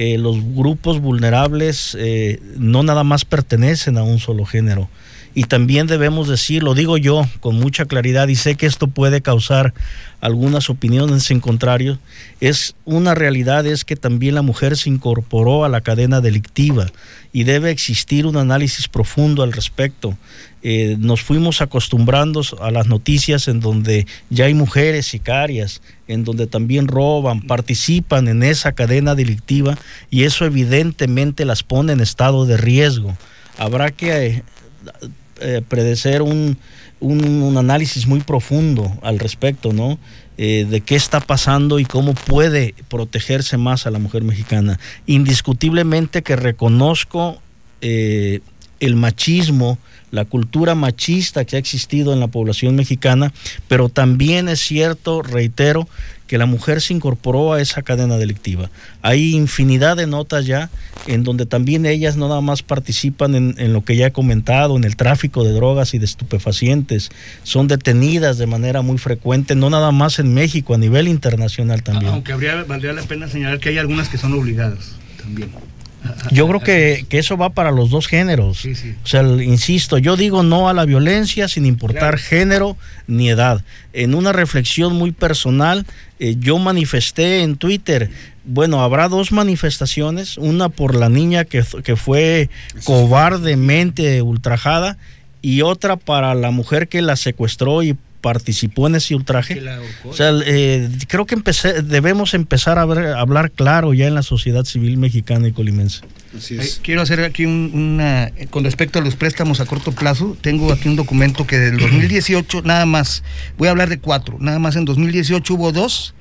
Eh, los grupos vulnerables eh, no nada más pertenecen a un solo género. Y también debemos decir, lo digo yo con mucha claridad y sé que esto puede causar algunas opiniones en contrario, es una realidad es que también la mujer se incorporó a la cadena delictiva y debe existir un análisis profundo al respecto. Eh, nos fuimos acostumbrando a las noticias en donde ya hay mujeres sicarias, en donde también roban, participan en esa cadena delictiva y eso evidentemente las pone en estado de riesgo. Habrá que eh, eh, predecer un, un, análisis muy profundo al respecto, ¿no? de qué está pasando y cómo puede protegerse más a la mujer mexicana. Indiscutiblemente que reconozco el machismo, la cultura machista que ha existido en la población mexicana, pero también es cierto, reitero, que la mujer se incorporó a esa cadena delictiva. Hay infinidad de notas ya en donde también ellas no nada más participan en, lo que ya he comentado, en el tráfico de drogas y de estupefacientes, son detenidas de manera muy frecuente, no nada más en México, a nivel internacional también. Aunque habría, valdría la pena señalar que hay algunas que son obligadas también. Yo creo que, eso va para los dos géneros. O sea, insisto, yo digo no a la violencia sin importar género ni edad. En una reflexión muy personal, eh, yo manifesté en Twitter, bueno, habrá dos manifestaciones, una por la niña que, que fue cobardemente ultrajada y otra para la mujer que la secuestró y participó en ese ultraje. O sea, eh, creo que empecé, debemos empezar a, hablar claro ya en la sociedad civil mexicana y colimense. quiero hacer aquí una, con respecto a los préstamos a corto plazo, tengo aquí un documento que del 2018, nada más, voy a hablar de cuatro, nada más. En 2018 hubo dos,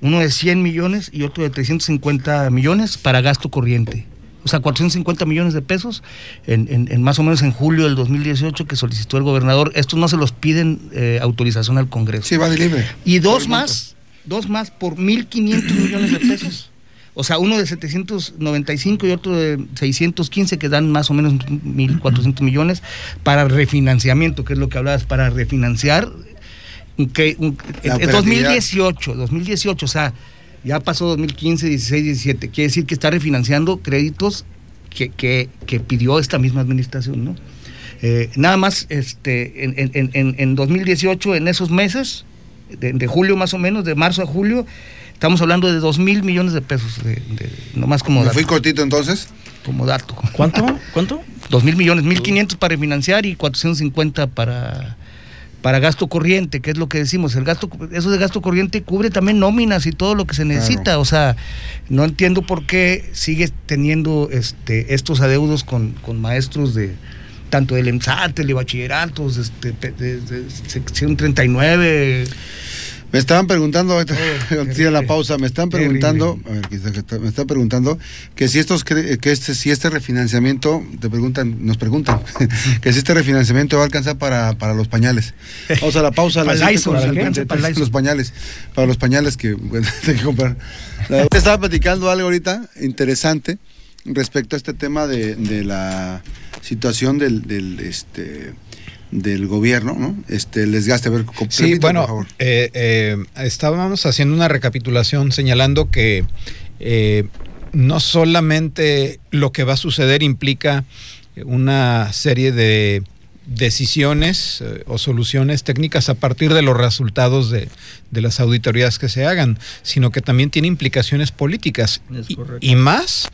uno de 100 millones y otro de 350 millones para gasto corriente o sea, 450 millones de pesos en, más o menos en julio del 2018 que solicitó el gobernador. Estos no se los piden eh, autorización al Congreso. Sí, va de libre. Y dos más, dos más por 1.500 millones de pesos. O sea, uno de 795 y otro de 615 que dan más o menos 1.400 millones para refinanciamiento, que es lo que hablabas, para refinanciar que, en 2018, 2018, o sea, ya pasó 2015, 16, 17. Quiere decir que está refinanciando créditos que, que, que pidió esta misma administración, ¿no? Eh, nada más este, en, en, en, 2018, en esos meses, de, julio más o menos, de marzo a julio, estamos hablando de 2 mil millones de pesos, de, nomás como dato. fui cortito entonces? Como dato. ¿Cuánto? ¿Cuánto? 2 mil millones, 1.500 para refinanciar y 450 para para gasto corriente, que es lo que decimos, el gasto, eso de gasto corriente cubre también nóminas y todo lo que se necesita, o sea, no entiendo por qué sigue teniendo este, estos adeudos con, con maestros de tanto del EMSAT, de bachilleratos, este, de, de sección 39, me estaban preguntando, oh, la pausa, me están preguntando, a ver, me están preguntando que si estos que este si este refinanciamiento, te preguntan, nos preguntan, que si este refinanciamiento va a alcanzar para, para los pañales. Vamos a la pausa, la para, para los pañales, para los pañales que bueno, que comprar. estaba platicando algo ahorita interesante respecto a este tema de, de la situación del, del este del gobierno, ¿no? Este, el desgaste. A ver, sí, bueno, eh, eh, estábamos haciendo una recapitulación señalando que eh, no solamente lo que va a suceder implica una serie de decisiones o soluciones técnicas a partir de los resultados de, las auditorías que se hagan, sino que también tiene implicaciones políticas. y, más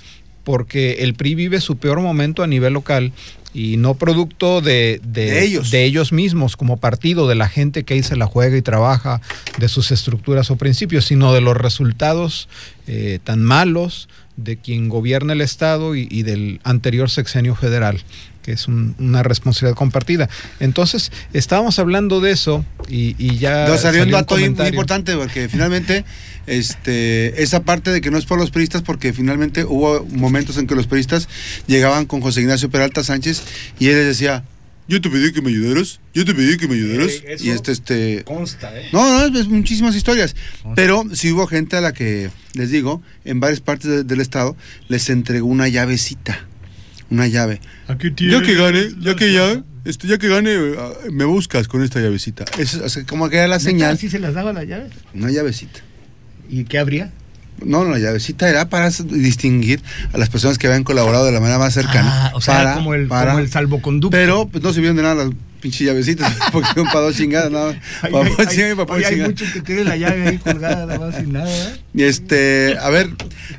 porque el PRI vive su peor momento a nivel local y no producto de, ellos. de ellos mismos como partido, de la gente que ahí se la juega y trabaja, de sus estructuras o principios, sino de los resultados eh, tan malos de quien gobierna el Estado y, del anterior sexenio federal que es una responsabilidad compartida. Entonces, estábamos hablando de eso y, ya... No, salió un dato muy importante porque finalmente este, esa parte de que no es por los periodistas, porque finalmente hubo momentos en que los periodistas llegaban con José Ignacio Peralta Sánchez y él les decía, yo te pedí que me ayudaras, yo te pedí que me ayudaras. Eh, y este, este. Consta, ¿eh? No, no, es, muchísimas historias. Pero sí hubo gente a la que, les digo, en varias partes del estado, les entregó una llavecita. Una llave. Aquí ya que gane, ya que ya, este, ya que gane, ah, me buscas con esta llavecita. Es, como que era la señal. ¿Sí se las daba la llave? Una llavecita. ¿Y qué habría? No, la llavecita era para distinguir a las personas que habían colaborado de la manera más cercana. Ah, o sea, como, el, como el salvoconducto. Pero pues, no sirvieron de nada las pinches llavecitas, porque son para dos chingadas, nada. Hay, para dos chingadas y para dos Hay muchos que tienen la llave ahí colgada, nada más sin nada. ¿eh? Y este, a ver,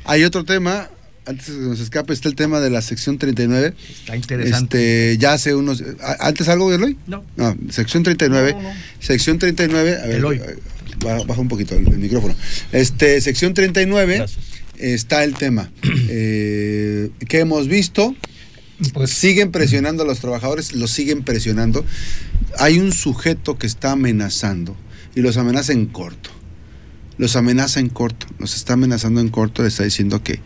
hay otro tema. Antes de que nos escape está el tema de la sección 39. Está interesante. Este, ya hace unos. ¿Antes algo de Eloy? No. No, sección 39. No, no. Sección 39. A ver, Eloy. Baja un poquito el, micrófono. Este, sección 39 está el tema. Eh, que hemos visto? Pues siguen presionando a los trabajadores, los siguen presionando. Hay un sujeto que está amenazando y los amenaza en corto. Los amenaza en corto, los está amenazando en corto, le está diciendo que,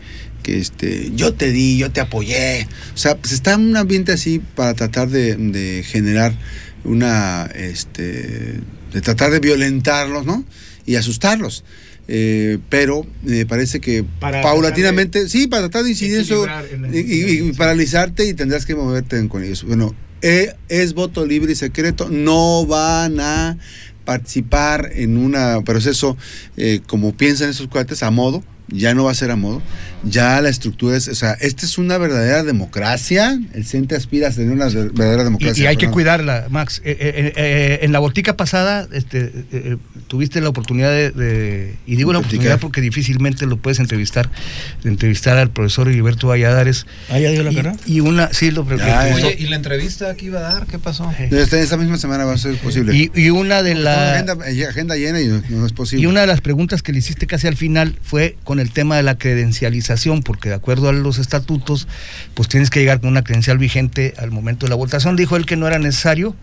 que este, yo te di, yo te apoyé. O sea, pues está en un ambiente así para tratar de, de generar una este, de tratar de violentarlos, ¿no? Y asustarlos. Eh, pero me parece que paulatinamente, sí, para tratar de incidir eso y, paralizarte y tendrás que moverte con ellos. Bueno, eh, es voto libre y secreto, no van a participar en un proceso eh, como piensan esos cuates a modo, ya no va a ser a modo, ya la estructura es, o sea, esta es una verdadera democracia, el CENTE aspira a tener una verdadera democracia. Y, hay que cuidarla, Max. Eh, eh, eh, en la botica pasada este, tuviste la oportunidad de, y digo la oportunidad porque difícilmente lo puedes entrevistar, de entrevistar al profesor Gilberto Valladares. ¿Ah, ya dio la cara? Y una, sí, lo Oye, ¿y la entrevista que iba a dar? ¿Qué pasó? Esta, misma semana va a ser posible. Y, una de las... Agenda, agenda, llena y no es posible. Y una de las preguntas que le hiciste casi al final fue con el tema de la credencialización, porque de acuerdo a los estatutos, pues tienes que llegar con una credencial vigente al momento de la votación. Dijo él que no era necesario,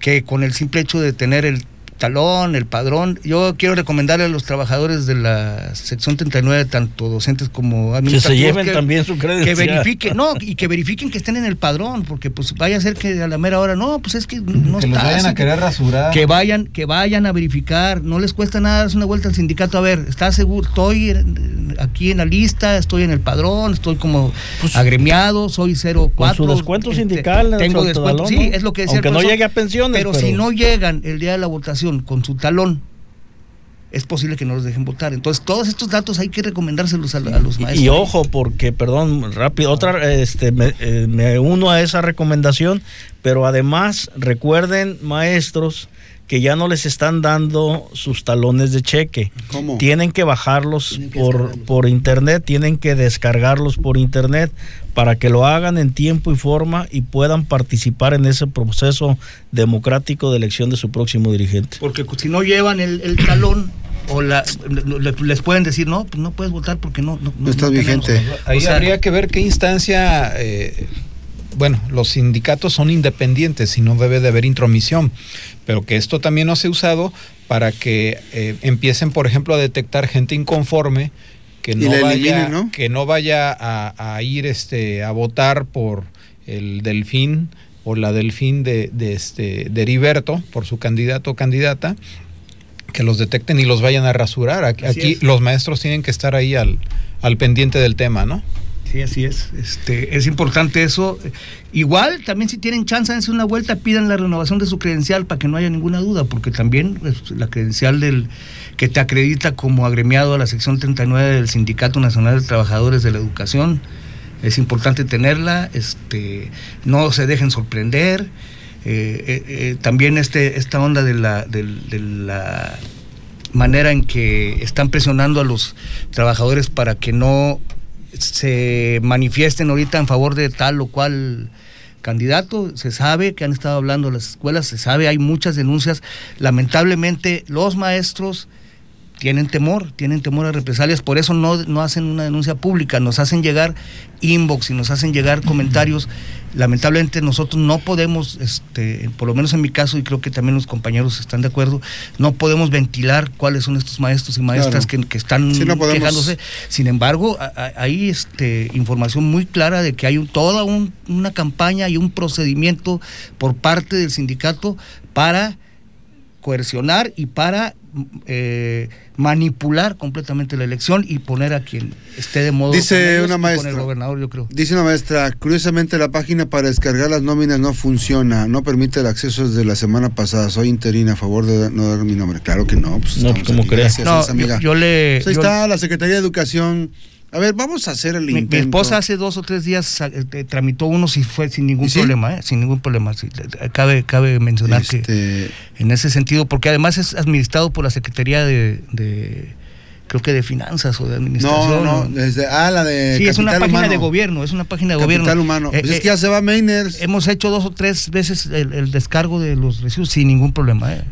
que con el simple hecho de tener el talón, el padrón. Yo quiero recomendarle a los trabajadores de la sección 39, tanto docentes como administrativos, que se lleven también su credencial. Que verifiquen, no, y que verifiquen que estén en el padrón, porque pues vaya a ser que a la mera hora, no, pues es que no que está. vayan a querer rasurar. Que vayan, que vayan a verificar, no les cuesta nada darse una vuelta al sindicato, a ver, ¿está seguro? Estoy aquí en la lista, estoy en el padrón, estoy como pues, agremiado, soy 04. Con su descuento este, sindical. Tengo descuento, sí, es lo que decía Aunque no llegue a pensiones. pero si no llegan el día de la votación, con su talón, es posible que no los dejen votar. Entonces, todos estos datos hay que recomendárselos a, los maestros. Y ojo, porque, perdón, rápido, otra, este, eh, me, uno a esa recomendación, pero además recuerden, maestros, que ya no les están dando sus talones de cheque. ¿Cómo? Tienen que bajarlos por, por internet, tienen que descargarlos por internet para que lo hagan en tiempo y forma y puedan participar en ese proceso democrático de elección de su próximo dirigente. Porque si no llevan el, talón o la, les pueden decir no, pues no puedes votar porque no no, no estás vigente. Ahí habría que ver qué instancia eh, bueno, los sindicatos son independientes y no debe de haber intromisión, pero que esto también no sea usado para que eh, empiecen, por ejemplo, a detectar gente inconforme que no vaya, que no vaya a, ir este, a votar por el delfín o la delfín de, de, este, de Heriberto, por su candidato o candidata, que los detecten y los vayan a rasurar. Aquí, los maestros tienen que estar ahí al, al pendiente del tema, ¿no? Sí, así es. Este, es importante eso. Igual, también si tienen chance de hacer una vuelta, pidan la renovación de su credencial para que no haya ninguna duda, porque también pues, la credencial del que te acredita como agremiado a la sección 39 del Sindicato Nacional de Trabajadores de la Educación, es importante tenerla. Este, no se dejen sorprender. Eh, eh, eh, también este, esta onda de la, de la manera en que están presionando a los trabajadores para que no se manifiesten ahorita en favor de tal o cual candidato, se sabe que han estado hablando las escuelas, se sabe, hay muchas denuncias, lamentablemente los maestros tienen temor, tienen temor a represalias, por eso no, no hacen una denuncia pública, nos hacen llegar inbox y nos hacen llegar comentarios. Lamentablemente nosotros no podemos, este, por lo menos en mi caso, y creo que también los compañeros están de acuerdo, no podemos ventilar cuáles son estos maestros y maestras que, están quejándose. Sin embargo, hay este, información muy clara de que hay toda una campaña y un procedimiento por parte del sindicato para coercionar y para eh, manipular completamente la elección y poner a quien esté de modo dice una maestra gobernador yo creo. dice una maestra curiosamente la página para descargar las nóminas no funciona no permite el acceso desde la semana pasada. Soy interina a favor de no dar mi nombre. Claro que no pues no como crees no, yo, le pues ahí está la secretaría de educación a ver, vamos a hacer el intento. Mi esposa hace dos o tres días eh, tramitó uno si fue sin ningún problema, ¿eh? sin ningún problema. cabe, cabe mencionar que este en ese sentido, porque además es administrado por la Secretaría de creo que de finanzas o de administración. No, no, desde, ah, la de. Sí, es una página de gobierno, es una página de gobierno. Capital humano. Eh, pues es que ya se va Mainers. Hemos hecho dos o tres veces el, descargo de los residuos sin ningún problema. ¿eh?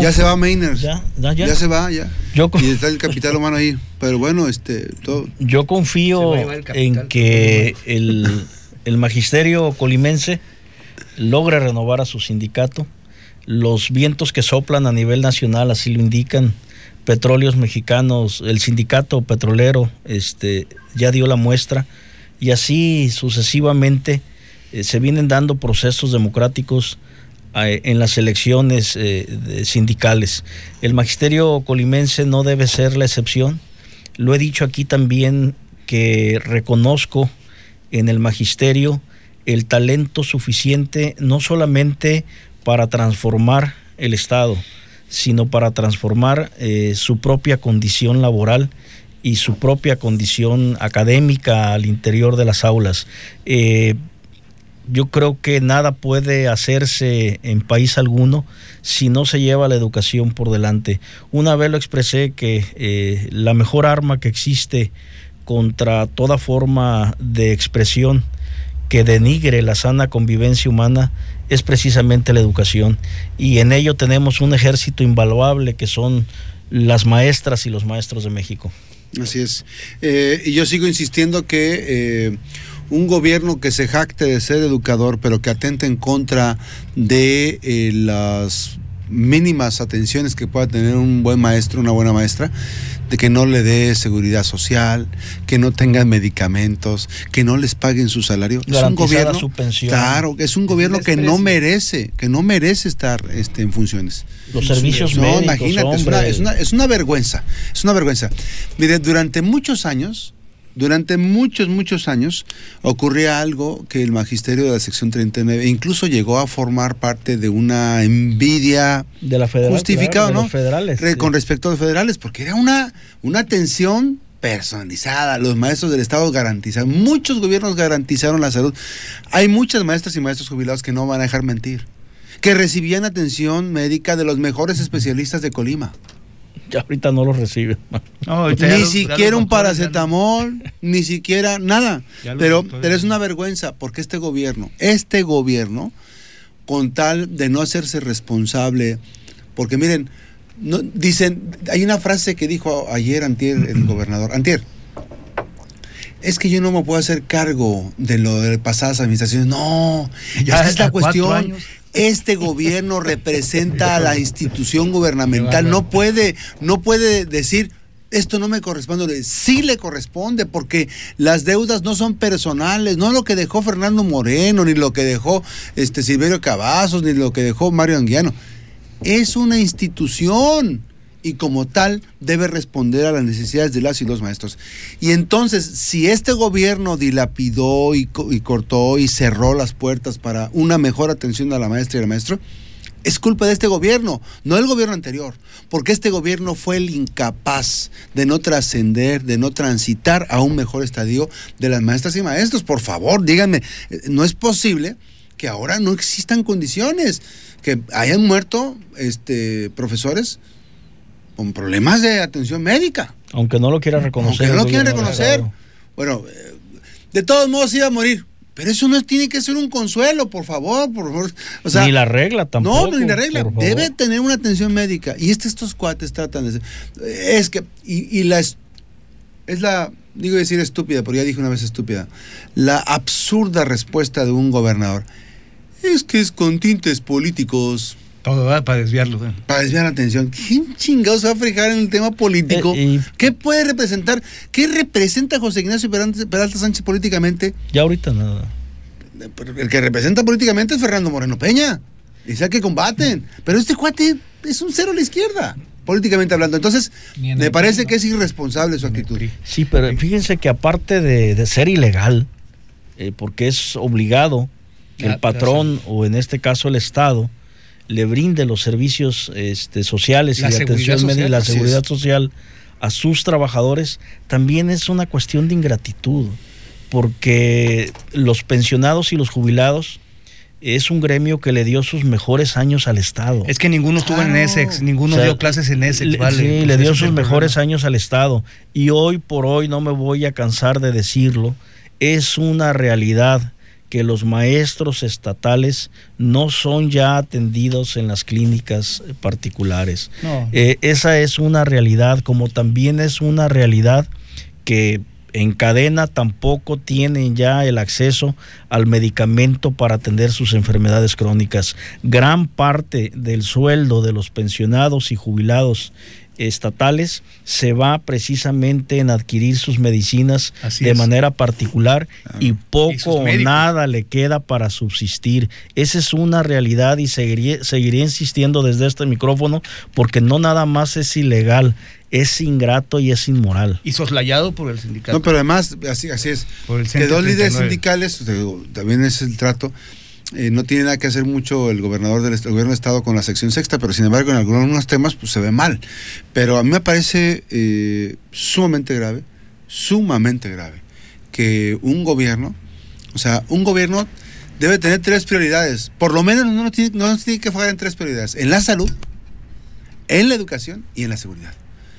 ya se va Mainers. Ya, ya, ya. Ya se va, ya. Yo y está el capital humano ahí. Pero bueno, este. Todo. Yo confío en que el, el magisterio colimense logre renovar a su sindicato. Los vientos que soplan a nivel nacional así lo indican petróleos mexicanos, el sindicato petrolero este, ya dio la muestra y así sucesivamente eh, se vienen dando procesos democráticos eh, en las elecciones eh, sindicales. El magisterio colimense no debe ser la excepción. Lo he dicho aquí también que reconozco en el magisterio el talento suficiente no solamente para transformar el Estado, sino para transformar eh, su propia condición laboral y su propia condición académica al interior de las aulas. Eh, yo creo que nada puede hacerse en país alguno si no se lleva la educación por delante. Una vez lo expresé que eh, la mejor arma que existe contra toda forma de expresión que denigre la sana convivencia humana es precisamente la educación. Y en ello tenemos un ejército invaluable que son las maestras y los maestros de México. Así es. Eh, y yo sigo insistiendo que eh, un gobierno que se jacte de ser educador, pero que atente en contra de eh, las mínimas atenciones que pueda tener un buen maestro, una buena maestra, de que no le dé seguridad social, que no tengan medicamentos, que no les paguen su salario. Es un gobierno, su pensión. Claro, es un gobierno que no merece, que no merece estar este, en funciones. Los servicios no, imagínate, es una, es, una, vergüenza, es una vergüenza. Mire, durante muchos años Durante muchos, muchos años ocurría algo que el magisterio de la sección 39 incluso llegó a formar parte de una envidia de la federal, justificada, ¿no? Federales, Con respecto a los federales, porque era una, una atención personalizada. Los maestros del Estado garantizan, muchos gobiernos garantizaron la salud. Hay muchas maestras y maestros jubilados que no van a dejar mentir, que recibían atención médica de los mejores especialistas de Colima. Ya ahorita no lo recibe. ni siquiera un paracetamol, ni siquiera nada. Pero, pero es una vergüenza porque este gobierno, este gobierno, con tal de no hacerse responsable, porque miren, no, dicen, hay una frase que dijo ayer Antier el gobernador, Antier, es que yo no me puedo hacer cargo de lo de pasadas administraciones. No, ya es la cuestión. este gobierno representa a la institución gubernamental, no puede, no puede decir esto no me corresponde, sí le corresponde porque las deudas no son personales, no lo que dejó Fernando Moreno, ni lo que dejó este Silverio Cavazos, ni lo que dejó Mario Anguiano. Es una institución y como tal debe responder a las necesidades de las y los maestros. Y entonces, si este gobierno dilapidó y, cortó y cerró las puertas para una mejor atención a la maestra y al maestro, es culpa de este gobierno, no del gobierno anterior, porque este gobierno fue el incapaz de no trascender, de no transitar a un mejor estadio de las maestras y maestros. Por favor, díganme, eh, no es posible que ahora no existan condiciones, que hayan muerto este, profesores con problemas de atención médica. Aunque no lo quiera reconocer. Aunque no lo quiera reconocer. Bueno, eh, de todos modos iba a morir. Pero eso no tiene que ser un consuelo, por favor, por favor. ni la regla tampoco. No, ni la regla. Debe tener una atención médica. Y este, estos cuates tratan de... Es que... Y, la... Es la... Digo decir estúpida, porque ya dije una vez estúpida. La absurda respuesta de un gobernador. Es que es con tintes políticos. Todo para desviarlo. Para desviar la atención. ¿Quién chingados se va a fijar en el tema político? Eh, ¿Qué puede representar? ¿Qué representa José Ignacio Peralta Sánchez políticamente? Ya ahorita nada. El que representa políticamente es Fernando Moreno Peña. Dice que combaten. Pero este cuate es un cero a la izquierda políticamente hablando. Entonces, me parece que es irresponsable su actitud. Sí, pero fíjense que aparte de, ser ilegal, eh, porque es obligado el patrón, o en este caso el Estado, le brinde los servicios este, sociales y de atención médica y la seguridad social a sus trabajadores, también es una cuestión de ingratitud, porque los pensionados y los jubilados es un gremio que le dio sus mejores años al Estado. Es que ninguno estuvo en ESEX, ninguno dio clases en ESEX, vale. Sí, le dio sus mejores años al Estado. Y hoy por hoy, no me voy a cansar de decirlo, es una realidad que los maestros estatales no son ya atendidos en las clínicas particulares. Eh, esa es una realidad, como también es una realidad que en cadena tampoco tienen ya el acceso al medicamento para atender sus enfermedades crónicas. Gran parte del sueldo de los pensionados y jubilados estatales se va precisamente en adquirir sus medicinas de manera particular ah. y poco o nada le queda para subsistir. Esa es una realidad y seguiré, seguiré insistiendo desde este micrófono porque no nada más es ilegal, es ingrato y es inmoral. Y soslayado por el sindicato. No, pero además, así, así es. Por el que dos líderes sindicales, también es el trato, eh, no tiene nada que hacer mucho el gobernador del gobierno de estado con la sección sexta, pero sin embargo en algunos temas pues se ve mal. Pero a mí me parece eh, sumamente grave, sumamente grave, que un gobierno, o sea, un gobierno debe tener tres prioridades. Por lo menos no tiene, no tiene que enfocar en tres prioridades. En la salud, en la educación y en la seguridad.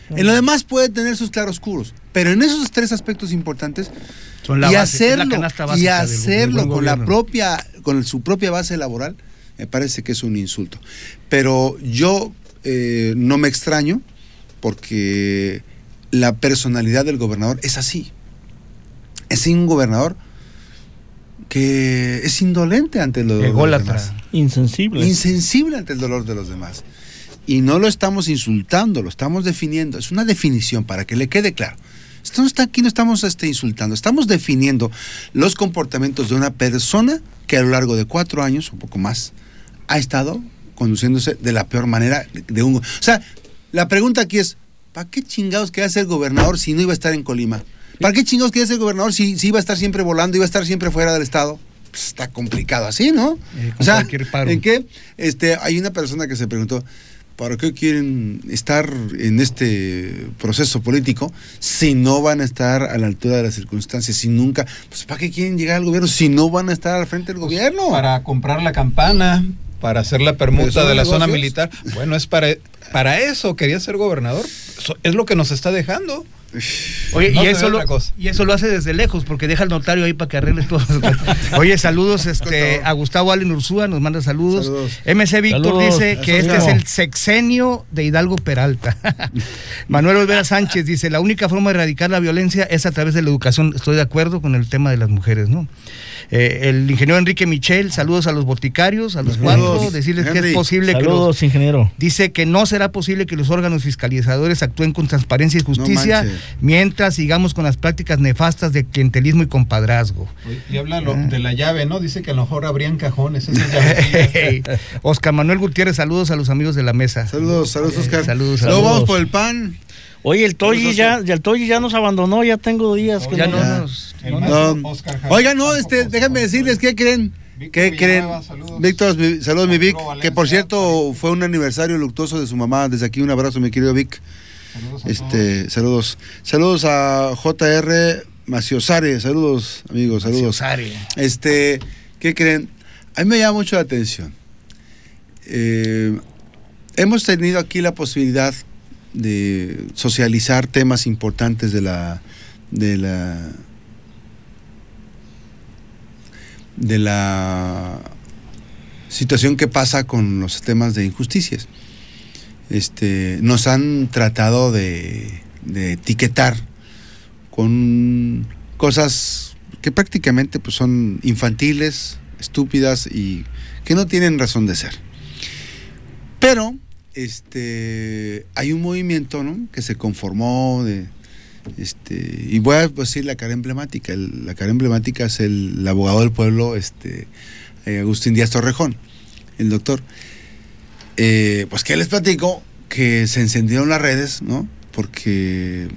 En lo demás puede tener sus claroscuros, pero en esos tres aspectos importantes y hacerlo, y hacerlo con la propia, con su propia base laboral, me parece que es un insulto. Pero yo eh, no me extraño porque la personalidad del gobernador es así. Es un gobernador que es indolente ante el dolor de los demás. Insensible. Insensible ante el dolor de los demás. Y no lo estamos insultando, lo estamos definiendo. Es una definición para que le quede claro. Esto no está aquí, no estamos este, insultando, estamos definiendo los comportamientos de una persona que a lo largo de cuatro años, un poco más, ha estado conduciéndose de la peor manera de un... O sea, la pregunta aquí es, ¿para qué chingados quería ser gobernador si no iba a estar en Colima? ¿Para qué chingados quiere ser gobernador si, si iba a estar siempre volando, iba a estar siempre fuera del estado? Pues está complicado así, ¿no? Eh, o sea. ¿en qué? Este, hay una persona que se preguntó, ¿para qué quieren estar en este proceso político si no van a estar a la altura de las circunstancias? Si nunca, pues ¿para qué quieren llegar al gobierno si no van a estar al frente del gobierno? Para comprar la campana, para hacer la ¿Pero permuta de la zona militar. Bueno, es para, para eso quería ser gobernador. Es lo que nos está dejando. Oye, No y, eso lo, y eso lo hace desde lejos, porque deja al notario ahí para que arregle todo. Oye, saludos este, a Gustavo Allen Ursúa, nos manda saludos. Saludos. MC Víctor Saludos. dice que este es el sexenio de Hidalgo Peralta. Manuel Olvera Sánchez dice, la única forma de erradicar la violencia es a través de la educación. Estoy de acuerdo con el tema de las mujeres, ¿no? Eh, el ingeniero Enrique Michel, saludos a los boticarios, a los Saludos, cuatro, decirles que es posible que los, Saludos, ingeniero. Dice que no será posible que los órganos fiscalizadores actúen con transparencia y justicia mientras sigamos con las prácticas nefastas de clientelismo y compadrazgo. Y habla lo- de la llave, ¿no? Dice que a lo mejor habrían cajones. Oscar Manuel Gutiérrez, saludos a los amigos de la mesa. Saludos, saludos, Oscar. Saludos, Luego saludos. vamos por el pan. Oye, el Toyi Saludos, ya, el Toyi ya nos abandonó, ya tengo días que Ya no. nos- Oiga, no, este, déjenme decirles, ¿qué creen? Víctor ¿Qué creen? Villanueva, saludos. Víctor, mi- saludos mi Vic, que por cierto fue un aniversario luctuoso de su mamá. Desde aquí un abrazo, mi querido Vic. Saludos a Este, saludos. Saludos a JR Maciosare, saludos, amigos, saludos. Ciosare. Este, ¿qué creen? A mí me llama mucho la atención. Eh, hemos tenido aquí la posibilidad de socializar temas importantes de la de la de la situación que pasa con los temas de injusticias. Este, nos han tratado de, etiquetar con cosas que prácticamente pues, son infantiles, estúpidas y que no tienen razón de ser. Pero este, hay un movimiento ¿no? que se conformó de, este, y voy a decir la cara emblemática. La cara emblemática es el, abogado del pueblo, este, eh, Agustín Díaz Torrejón, el doctor. Eh, pues que les platico que se encendieron las redes, ¿no? Porque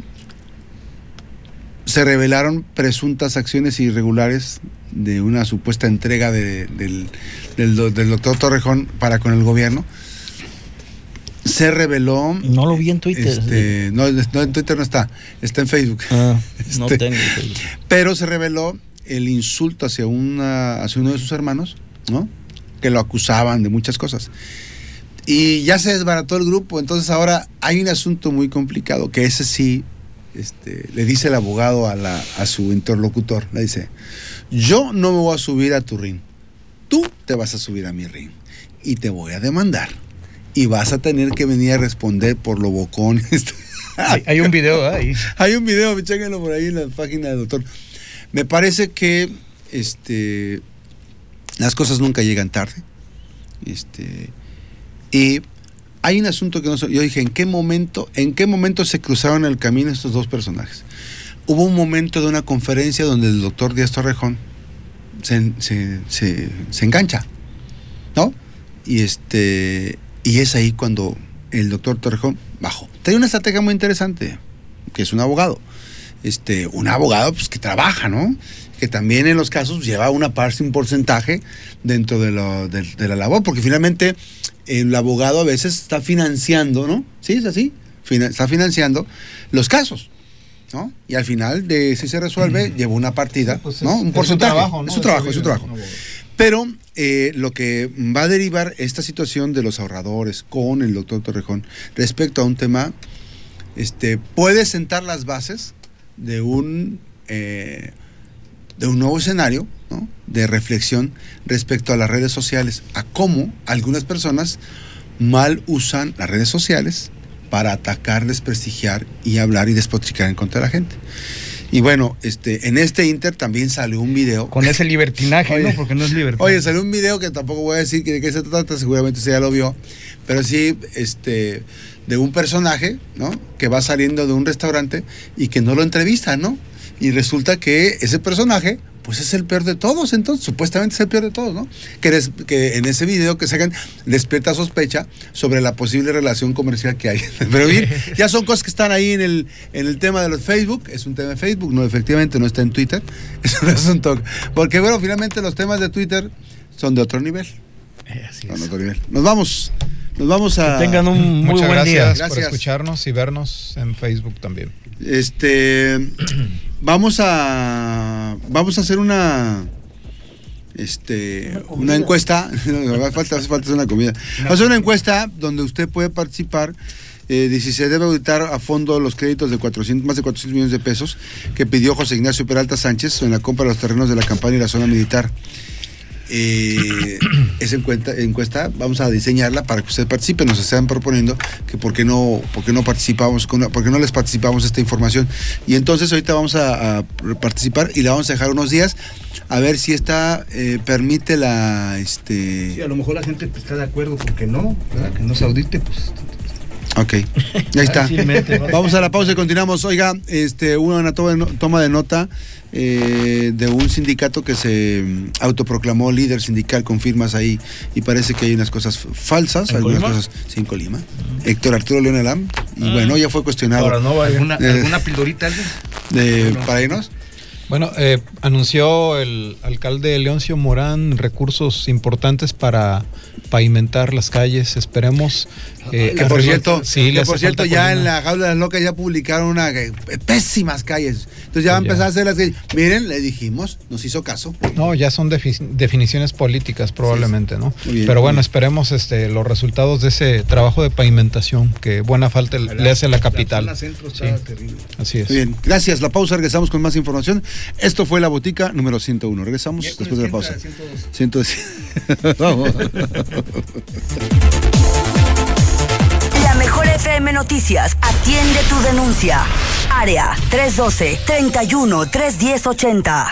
se revelaron presuntas acciones irregulares de una supuesta entrega de- del, del doctor Torrejón para con el gobierno. Se reveló. No lo vi en Twitter. este, no, no, en Twitter no está, está en Facebook. Ah, no Este- tengo. Pero se reveló el insulto hacia, una, hacia uno de sus hermanos, ¿no? Que lo acusaban de muchas cosas. Y ya se desbarató el grupo, entonces ahora hay un asunto muy complicado, que ese sí, este, le dice el abogado a, la, a su interlocutor, le dice, yo no me voy a subir a tu ring, tú te vas a subir a mi ring y te voy a demandar. Y vas a tener que venir a responder por lo bocón. Hay, hay un video ¿eh? ahí. Hay un video, chéquenlo por ahí en la página del doctor. Me parece que este, las cosas nunca llegan tarde. Este, y hay un asunto que no sé. Yo dije, ¿en qué momento, en qué momento se cruzaron el camino estos dos personajes? Hubo un momento de una conferencia donde el doctor Díaz Torrejón se, se- se- se engancha, ¿no? Y este y es ahí cuando el doctor Torrejón bajó. Trae una estrategia muy interesante, que es un abogado. Este, un abogado pues, que trabaja, ¿no? Que también en los casos lleva una parte, un porcentaje dentro de, lo- de- de la labor, porque finalmente el abogado a veces está financiando, ¿no? Sí, es así, está financiando los casos, ¿no? Y al final, de si se resuelve, lleva una partida, Pues es- ¿no? es Un su porcentaje. trabajo, ¿no? Es su trabajo, es su trabajo. Pero eh, lo que va a derivar esta situación de los ahorradores con el doctor Torrejón respecto a un tema, este, puede sentar las bases de un, eh, de un nuevo escenario de reflexión respecto a las redes sociales, a cómo algunas personas mal usan las redes sociales para atacar, desprestigiar y hablar y despotricar en contra de la gente. Y bueno, este, en este Inter también salió un video. Con ese libertinaje, Oye. ¿no? Porque no es libertad. Oye, salió un video que tampoco voy a decir que de qué se trata, seguramente usted ya lo vio, pero sí, este, de un personaje, ¿no? Que va saliendo de un restaurante y que no lo entrevista, ¿no? Y resulta que ese personaje, pues es el peor de todos, entonces, supuestamente es el peor de todos, ¿no? Que, que en ese video que sacan despierta sospecha sobre la posible relación comercial que hay. Pero bien, ya son cosas que están ahí en el, en el tema de los Facebook, es un tema de Facebook, no, efectivamente no está en Twitter, es un asunto, porque bueno, finalmente los temas de Twitter son de otro nivel. Eh, así son de otro nivel. Nos vamos. Nos vamos a. Que tengan un muy Muchas buen gracias, día. por Gracias. escucharnos y vernos en Facebook también. Este vamos a vamos a hacer una este una, encuesta, hace falta, hace falta hacer una comida. Vamos a hacer una encuesta donde usted puede participar eh, de si se debe auditar a fondo los créditos de 400, más de 400 millones de pesos que pidió José Ignacio Peralta Sánchez en la compra de los terrenos de la campaña y la zona militar. Eh, esa encuesta, encuesta vamos a diseñarla para que usted participe. Nos están proponiendo que por qué no, por qué no participamos, con, por qué no les participamos esta información. Y entonces ahorita vamos a, a participar y la vamos a dejar unos días a ver si esta eh, permite la este Sí, a lo mejor la gente está de acuerdo porque no, ¿verdad? que no se audite, pues Ok, ya está. Vamos a la pausa y continuamos. Oiga, este, una toma de, nota eh, de un sindicato que se mm, autoproclamó líder sindical con firmas ahí y parece que hay unas cosas falsas, ¿En algunas Colima? cosas sí, en Colima. Héctor Arturo León Alam, y Ah. bueno, ya fue cuestionado Ahora no. ¿Alguna, Eh. alguna pildorita alguien? de, Bueno. para irnos. Bueno, eh, anunció el alcalde Leoncio Morán recursos importantes para pavimentar las calles. Esperemos eh, Que por cierto, sí, que por cierto ya en la jaula de las locas ya publicaron una eh, pésimas calles. Entonces ya va a empezar a hacer las calles. Miren, le dijimos, nos hizo caso. No, ya son defi- definiciones políticas probablemente, ¿no? Bien, Pero bueno, bien. esperemos este, los resultados de ese trabajo de pavimentación que buena falta le hace a la capital. La centro está Sí. terrible. Así es. Muy bien, gracias. La pausa, regresamos con más información. Esto fue La Botica número 101. Regresamos después de la pausa. 102. Vamos. Mejor FM Noticias atiende tu denuncia. Área 312 31 310 80.